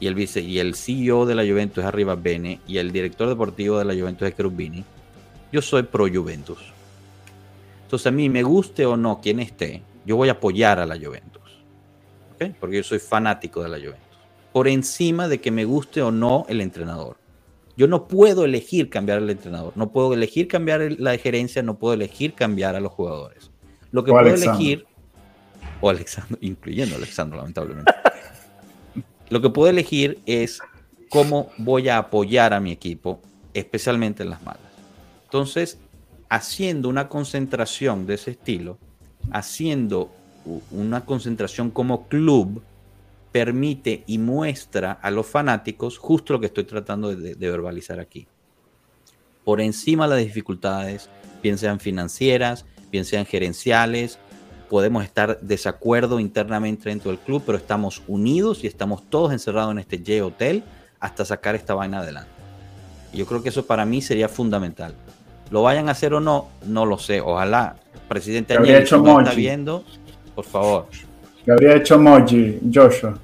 y el vice y el CEO de la Juventus es Arriba Bene, y el director deportivo de la Juventus es Cherubini, yo soy pro Juventus. Entonces a mí me guste o no quien esté, yo voy a apoyar a la Juventus. Porque yo soy fanático de la Juventus. Por encima de que me guste o no el entrenador. Yo no puedo elegir cambiar al entrenador, no puedo elegir cambiar la gerencia, no puedo elegir cambiar a los jugadores. Lo que puedo elegir o Alexandro, incluyendo a Alexandro, lamentablemente. Lo que puedo elegir es cómo voy a apoyar a mi equipo, especialmente en las malas. Entonces, haciendo una concentración de ese estilo, haciendo una concentración como club, permite y muestra a los fanáticos justo lo que estoy tratando de, de verbalizar aquí. Por encima de las dificultades, bien sean financieras, bien sean gerenciales, podemos estar desacuerdo internamente dentro del club, pero estamos unidos y estamos todos encerrados en este J Hotel hasta sacar esta vaina adelante. yo creo que eso para mí sería fundamental. Lo vayan a hacer o no, no lo sé. Ojalá, presidente Añel, si está viendo, por favor. Lo habría hecho Moji, Joshua.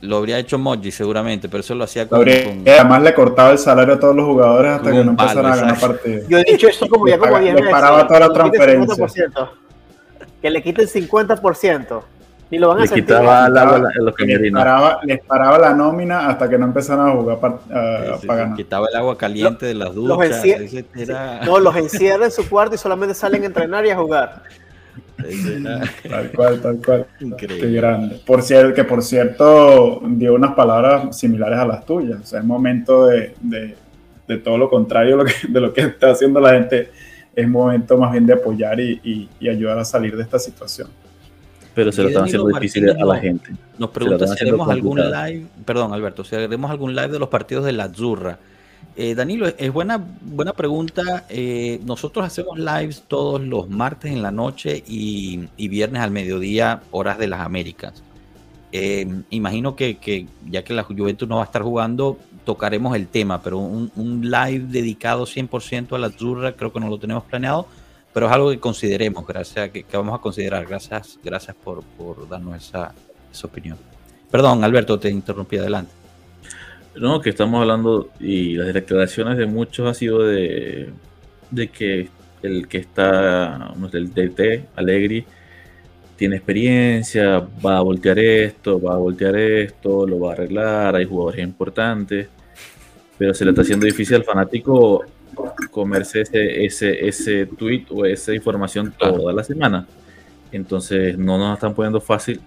Lo habría hecho Moji seguramente, pero eso lo hacía con, Además le cortaba el salario a todos los jugadores hasta que no empezaran a ganar partidos. Yo he dicho esto como ya como 10 veces. Le paraba toda la transferencia que le quiten 50%. Y lo van a le Quitaba el agua los les, paraba, les paraba la nómina hasta que no empezaran a jugar para, ganar. Quitaba el agua caliente de las duchas. Los No, los encierra en su cuarto y solamente salen a entrenar y a jugar. Tal cual, tal cual. Increíble. Qué grande. Por cierto, que por cierto dio unas palabras similares a las tuyas. O sea, es momento de, de, de todo lo contrario lo que, de lo que está haciendo la gente es momento más bien de apoyar y, ayudar a salir de esta situación. Pero se lo están haciendo difícil a la gente. Nos pregunta si haremos algún live, perdón Alberto, si haremos algún live de los partidos de la Zurra. Eh, Danilo, es buena, buena pregunta. Eh, nosotros hacemos lives todos los martes en la noche y, y viernes al mediodía, horas de las Américas. Eh, imagino que, ya que la Juventus no va a estar jugando, tocaremos el tema, pero un, live dedicado 100% a la Zurra creo que no lo tenemos planeado, pero es algo que consideremos, gracias, que, que vamos a considerar. Gracias, gracias por, darnos esa, opinión. Perdón, Alberto, te interrumpí adelante. No, que estamos hablando y las declaraciones de muchos ha sido de, de que el que está, el DT, Alegri, tiene experiencia, va a voltear esto, va a voltear esto, lo va a arreglar, hay jugadores importantes, pero se le está haciendo difícil al fanático comerse ese, ese, ese tweet o esa información toda la semana. Entonces no nos están poniendo fácil,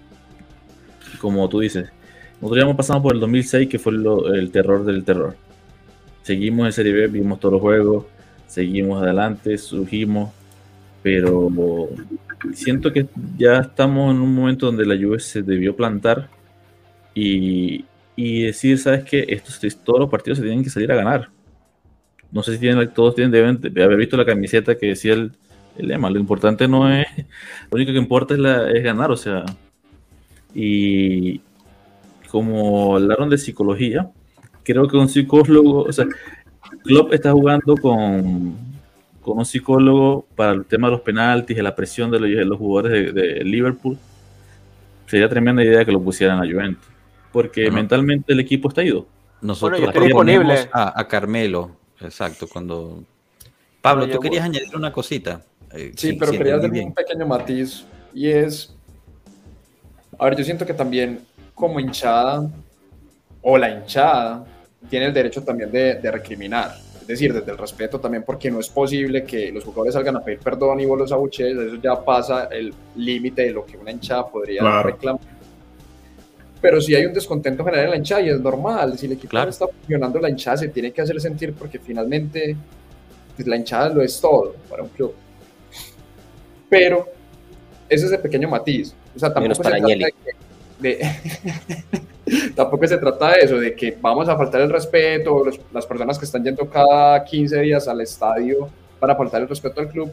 como tú dices. Nosotros ya hemos pasado por el 2006, que fue el terror del terror. Seguimos en Serie B, vimos todos los juegos, seguimos adelante, surgimos, pero siento que ya estamos en un momento donde la Juve se debió plantar y, decir, ¿sabes qué? Estos, todos los partidos se tienen que salir a ganar. No sé si tienen, todos tienen, deben de haber visto la camiseta que decía el, lema. Lo importante no es, lo único que importa es, la, es ganar, o sea. Y como hablaron de psicología, creo que un psicólogo, o sea, Klopp está jugando con con un psicólogo para el tema de los penaltis y la presión de los, jugadores de, Liverpool, sería tremenda idea que lo pusieran a Juventus. Porque mentalmente el equipo está ido. Nosotros bueno, a, a, Carmelo, exacto, cuando... Pablo, ¿tú querías añadir una cosita? Eh, Sí, pero quería hacer bien. un pequeño matiz y es, a ver, yo siento que también como hinchada o la hinchada tiene el derecho también de, de recriminar, es decir, desde el respeto también porque no es posible que los jugadores salgan a pedir perdón y vos los abuchees, eso ya pasa el límite de lo que una hinchada podría Claro. reclamar. Pero si hay un descontento general en la hinchada y es normal, si el equipo Claro. no está funcionando, la hinchada se tiene que hacer sentir porque finalmente pues, la hinchada lo es todo para un club. Pero ese es el pequeño matiz. O sea, tampoco Menos se para trata de, de- tampoco se trata de eso, de que vamos a faltar el respeto, los- las personas que están yendo cada 15 días al estadio para faltar el respeto al club.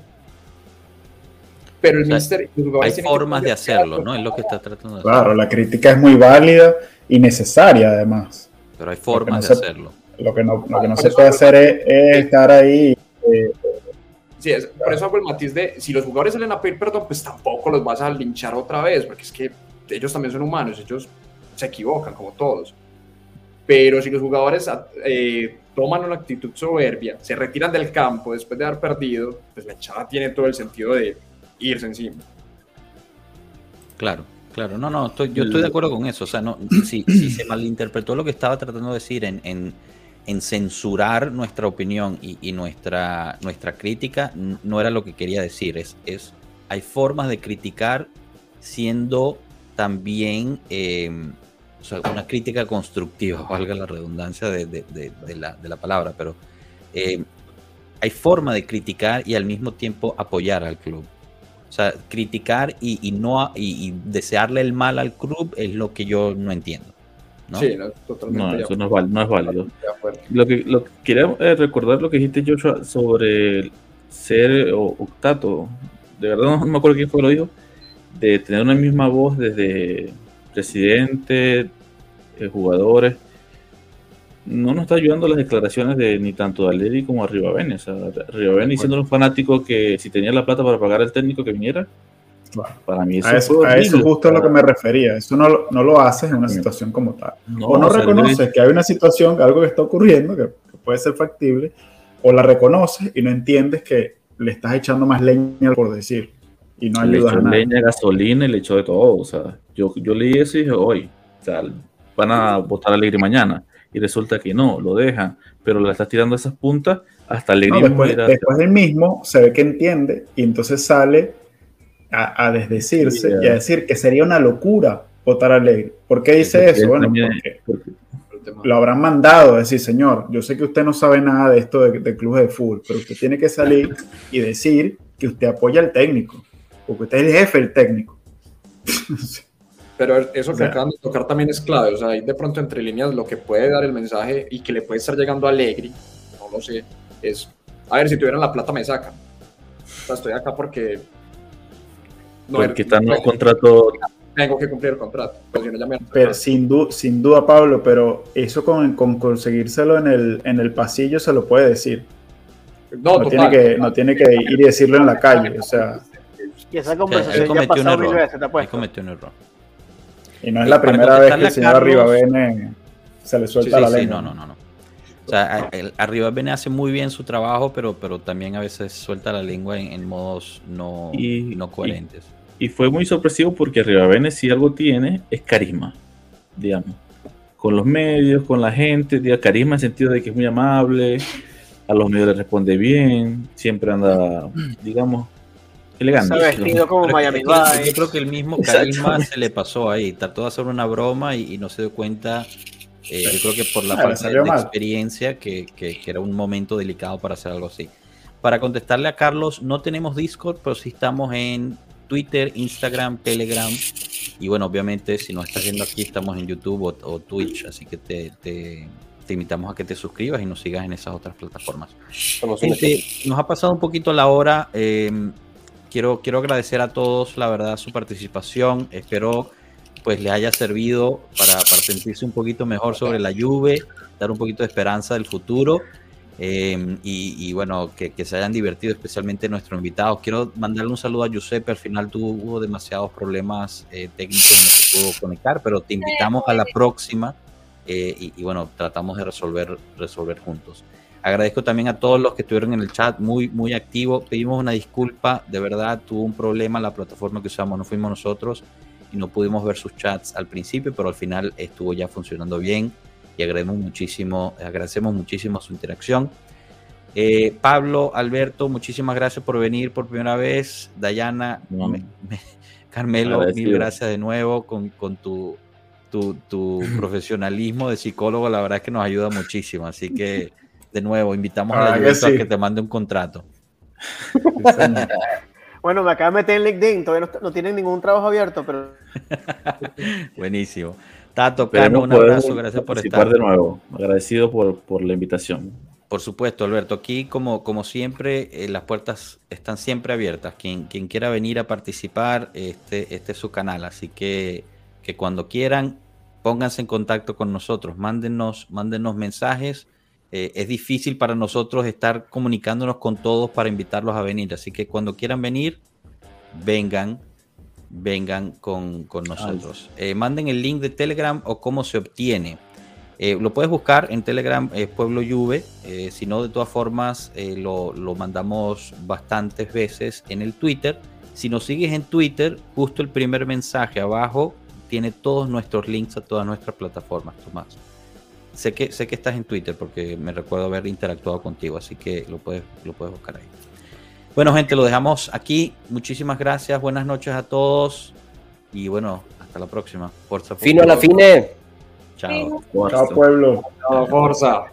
Pero el O sea, mister Hay formas de hacerlo. ¿no? Es lo que está tratando de hacer. Claro, la crítica es muy válida y necesaria además. Pero hay formas no de se- hacerlo. Lo que no, lo que no se puede hacer es, es estar ahí. eh, Sí, es- por eso hago el matiz de si los jugadores salen a pedir perdón, pues tampoco los vas a linchar otra vez, porque es que ellos también son humanos, ellos se equivocan como todos. Pero si los jugadores eh, toman una actitud soberbia, se retiran del campo después de haber perdido, pues la hinchada tiene todo el sentido de irse encima. Claro, claro. No, no, estoy, yo estoy de acuerdo con eso. O sea, no, si, si se malinterpretó lo que estaba tratando de decir en, en, en censurar nuestra opinión y, y nuestra, nuestra crítica, no era lo que quería decir. Es, es, hay formas de criticar siendo también eh, o sea, una crítica constructiva, valga la redundancia de, de- de- de la, de la palabra, pero eh, hay forma de criticar y al mismo tiempo apoyar al club. O sea, criticar y, y no y, y desearle el mal al club es lo que yo no entiendo. ¿no? Sí, no, totalmente. No, eso no es, val- no es válido. Lo que, lo que quería eh, recordar lo que dijiste, Joshua, sobre ser o- octato. De verdad no, no me acuerdo quién fue que lo dijo. De tener una misma voz desde presidente, eh, jugadores. No nos está ayudando las declaraciones de ni tanto de Aleri como a Rivavene. O sea, diciendo a un fanático que si tenía la plata para pagar al técnico que viniera. Claro. Para mí eso, a eso, a eso justo a lo que me refería. Eso no, lo- no lo haces en una situación como tal. No, o no o sea, reconoces Aleri- que hay una situación, algo que está ocurriendo, que, que puede ser factible, o la reconoces y no entiendes que le estás echando más leña por decir y no le echó leña, gasolina y le echó de todo. O sea, yo, yo leí eso y dije, hoy, o sea, van a votar a Alegre mañana. Y resulta que no, lo dejan. Pero le estás tirando esas puntas hasta Alegre No, después, después del mismo se ve que entiende y entonces sale a, a desdecirse Sí, y a decir que sería una locura votar a Alegre. ¿Por qué dice Porque eso? él Bueno, también- porque lo habrán mandado a decir, señor, yo sé que usted no sabe nada de esto de, de clubes de fútbol, pero usted tiene que salir y decir que usted apoya al técnico, porque usted es el jefe del técnico. Pero eso que O sea- acaban de tocar también es clave. O sea, hay de pronto entre líneas lo que puede dar el mensaje y que le puede estar llegando a Allegri, no lo sé, es, a ver, si tuvieran la plata me sacan. O sea, estoy acá porque... No, porque están en no, un contrato. tengo que cumplir el contrato. Pues no, Pero sin, du- sin duda, Pablo, pero eso con, con conseguírselo en el, en el pasillo se lo puede decir. no, No, total, tiene que, total. no tiene que ir y decirlo en la calle, o sea, Y esa O sea, conversación ya ha pasado mil veces, te apuesto. cometió un error. y no es la primera vez que el señor Carlos- Rivavene se le suelta Sí, la sí, lengua. no, no, no, no. O sea, a- el- arriba Bene hace muy bien su trabajo, pero, pero también a veces suelta la lengua en, en modos no, Y- no coherentes. Y fue muy sorpresivo porque Rivavene, si algo tiene, es carisma, digamos. Con los medios, con la gente, diga, carisma en el sentido de que es muy amable, a los medios le responde bien, siempre anda, digamos, elegante. Está vestido como Miami Vice. Yo creo que el mismo carisma se le pasó ahí. Trató de hacer una broma y, y no se dio cuenta. eh, yo creo que por la Ah, falta de, mal. experiencia, que, que- que era un momento delicado para hacer algo así. Para contestarle a Carlos, no tenemos Discord, pero sí estamos en Twitter, Instagram, Telegram. Y bueno, obviamente, si no estás viendo aquí, estamos en YouTube o, o Twitch. Así que te, te- te invitamos a que te suscribas y nos sigas en esas otras plataformas. Gente, nos ha pasado un poquito la hora. eh, quiero, quiero agradecer a todos, la verdad, su participación. Espero pues les haya servido para, para sentirse un poquito mejor sobre la Juve, dar un poquito de esperanza del futuro. eh, y, y bueno, que, que se hayan divertido, especialmente nuestros invitados. Quiero mandarle un saludo a Giuseppe. Al final tuvo demasiados problemas eh, técnicos no se pudo conectar, pero te invitamos a la próxima. eh, y, y bueno, tratamos de resolver, resolver juntos. Agradezco también a todos los que estuvieron en el chat muy, muy activo. Pedimos una disculpa, de verdad tuvo un problema la plataforma que usamos, no fuimos nosotros y no pudimos ver sus chats al principio, pero al final estuvo ya funcionando bien y agradecemos muchísimo, agradecemos muchísimo su interacción. Eh, Pablo, Alberto, muchísimas gracias por venir por primera vez. Dayana, Carmelo, mil gracias de nuevo con, con tu, tu, tu profesionalismo de psicólogo. La verdad es que nos ayuda muchísimo. Así que de nuevo, invitamos a la Juventus a que te mande un contrato. bueno, me acaba de meter en LinkedIn, todavía no, tienen ningún trabajo abierto, pero. Buenísimo. Tato, Carlos, un abrazo, gracias por estar. de nuevo, agradecido por, por, la invitación. Por supuesto, Alberto, aquí como, como siempre, eh, las puertas están siempre abiertas. Quien, quien quiera venir a participar, este, este es su canal, así que, que cuando quieran, pónganse en contacto con nosotros, mándenos, mándenos mensajes eh, es difícil para nosotros estar comunicándonos con todos para invitarlos a venir. Así que cuando quieran venir, vengan, vengan con, nosotros. Eh, manden el link de Telegram o cómo se obtiene. Eh, lo puedes buscar en Telegram, es Pueblo Juve. si no, de todas formas, lo, lo, mandamos bastantes veces en el Twitter. Si nos sigues en Twitter, justo el primer mensaje abajo tiene todos nuestros links a todas nuestras plataformas, Tomás. Sé que, sé que estás en Twitter porque me recuerdo haber interactuado contigo, así que lo puedes, lo puedes buscar ahí. Bueno, gente, lo dejamos aquí. Muchísimas gracias. Buenas noches a todos. Y bueno, hasta la próxima. Forza. Fino a la fine. Chao. Chao, pueblo. Chao, Forza.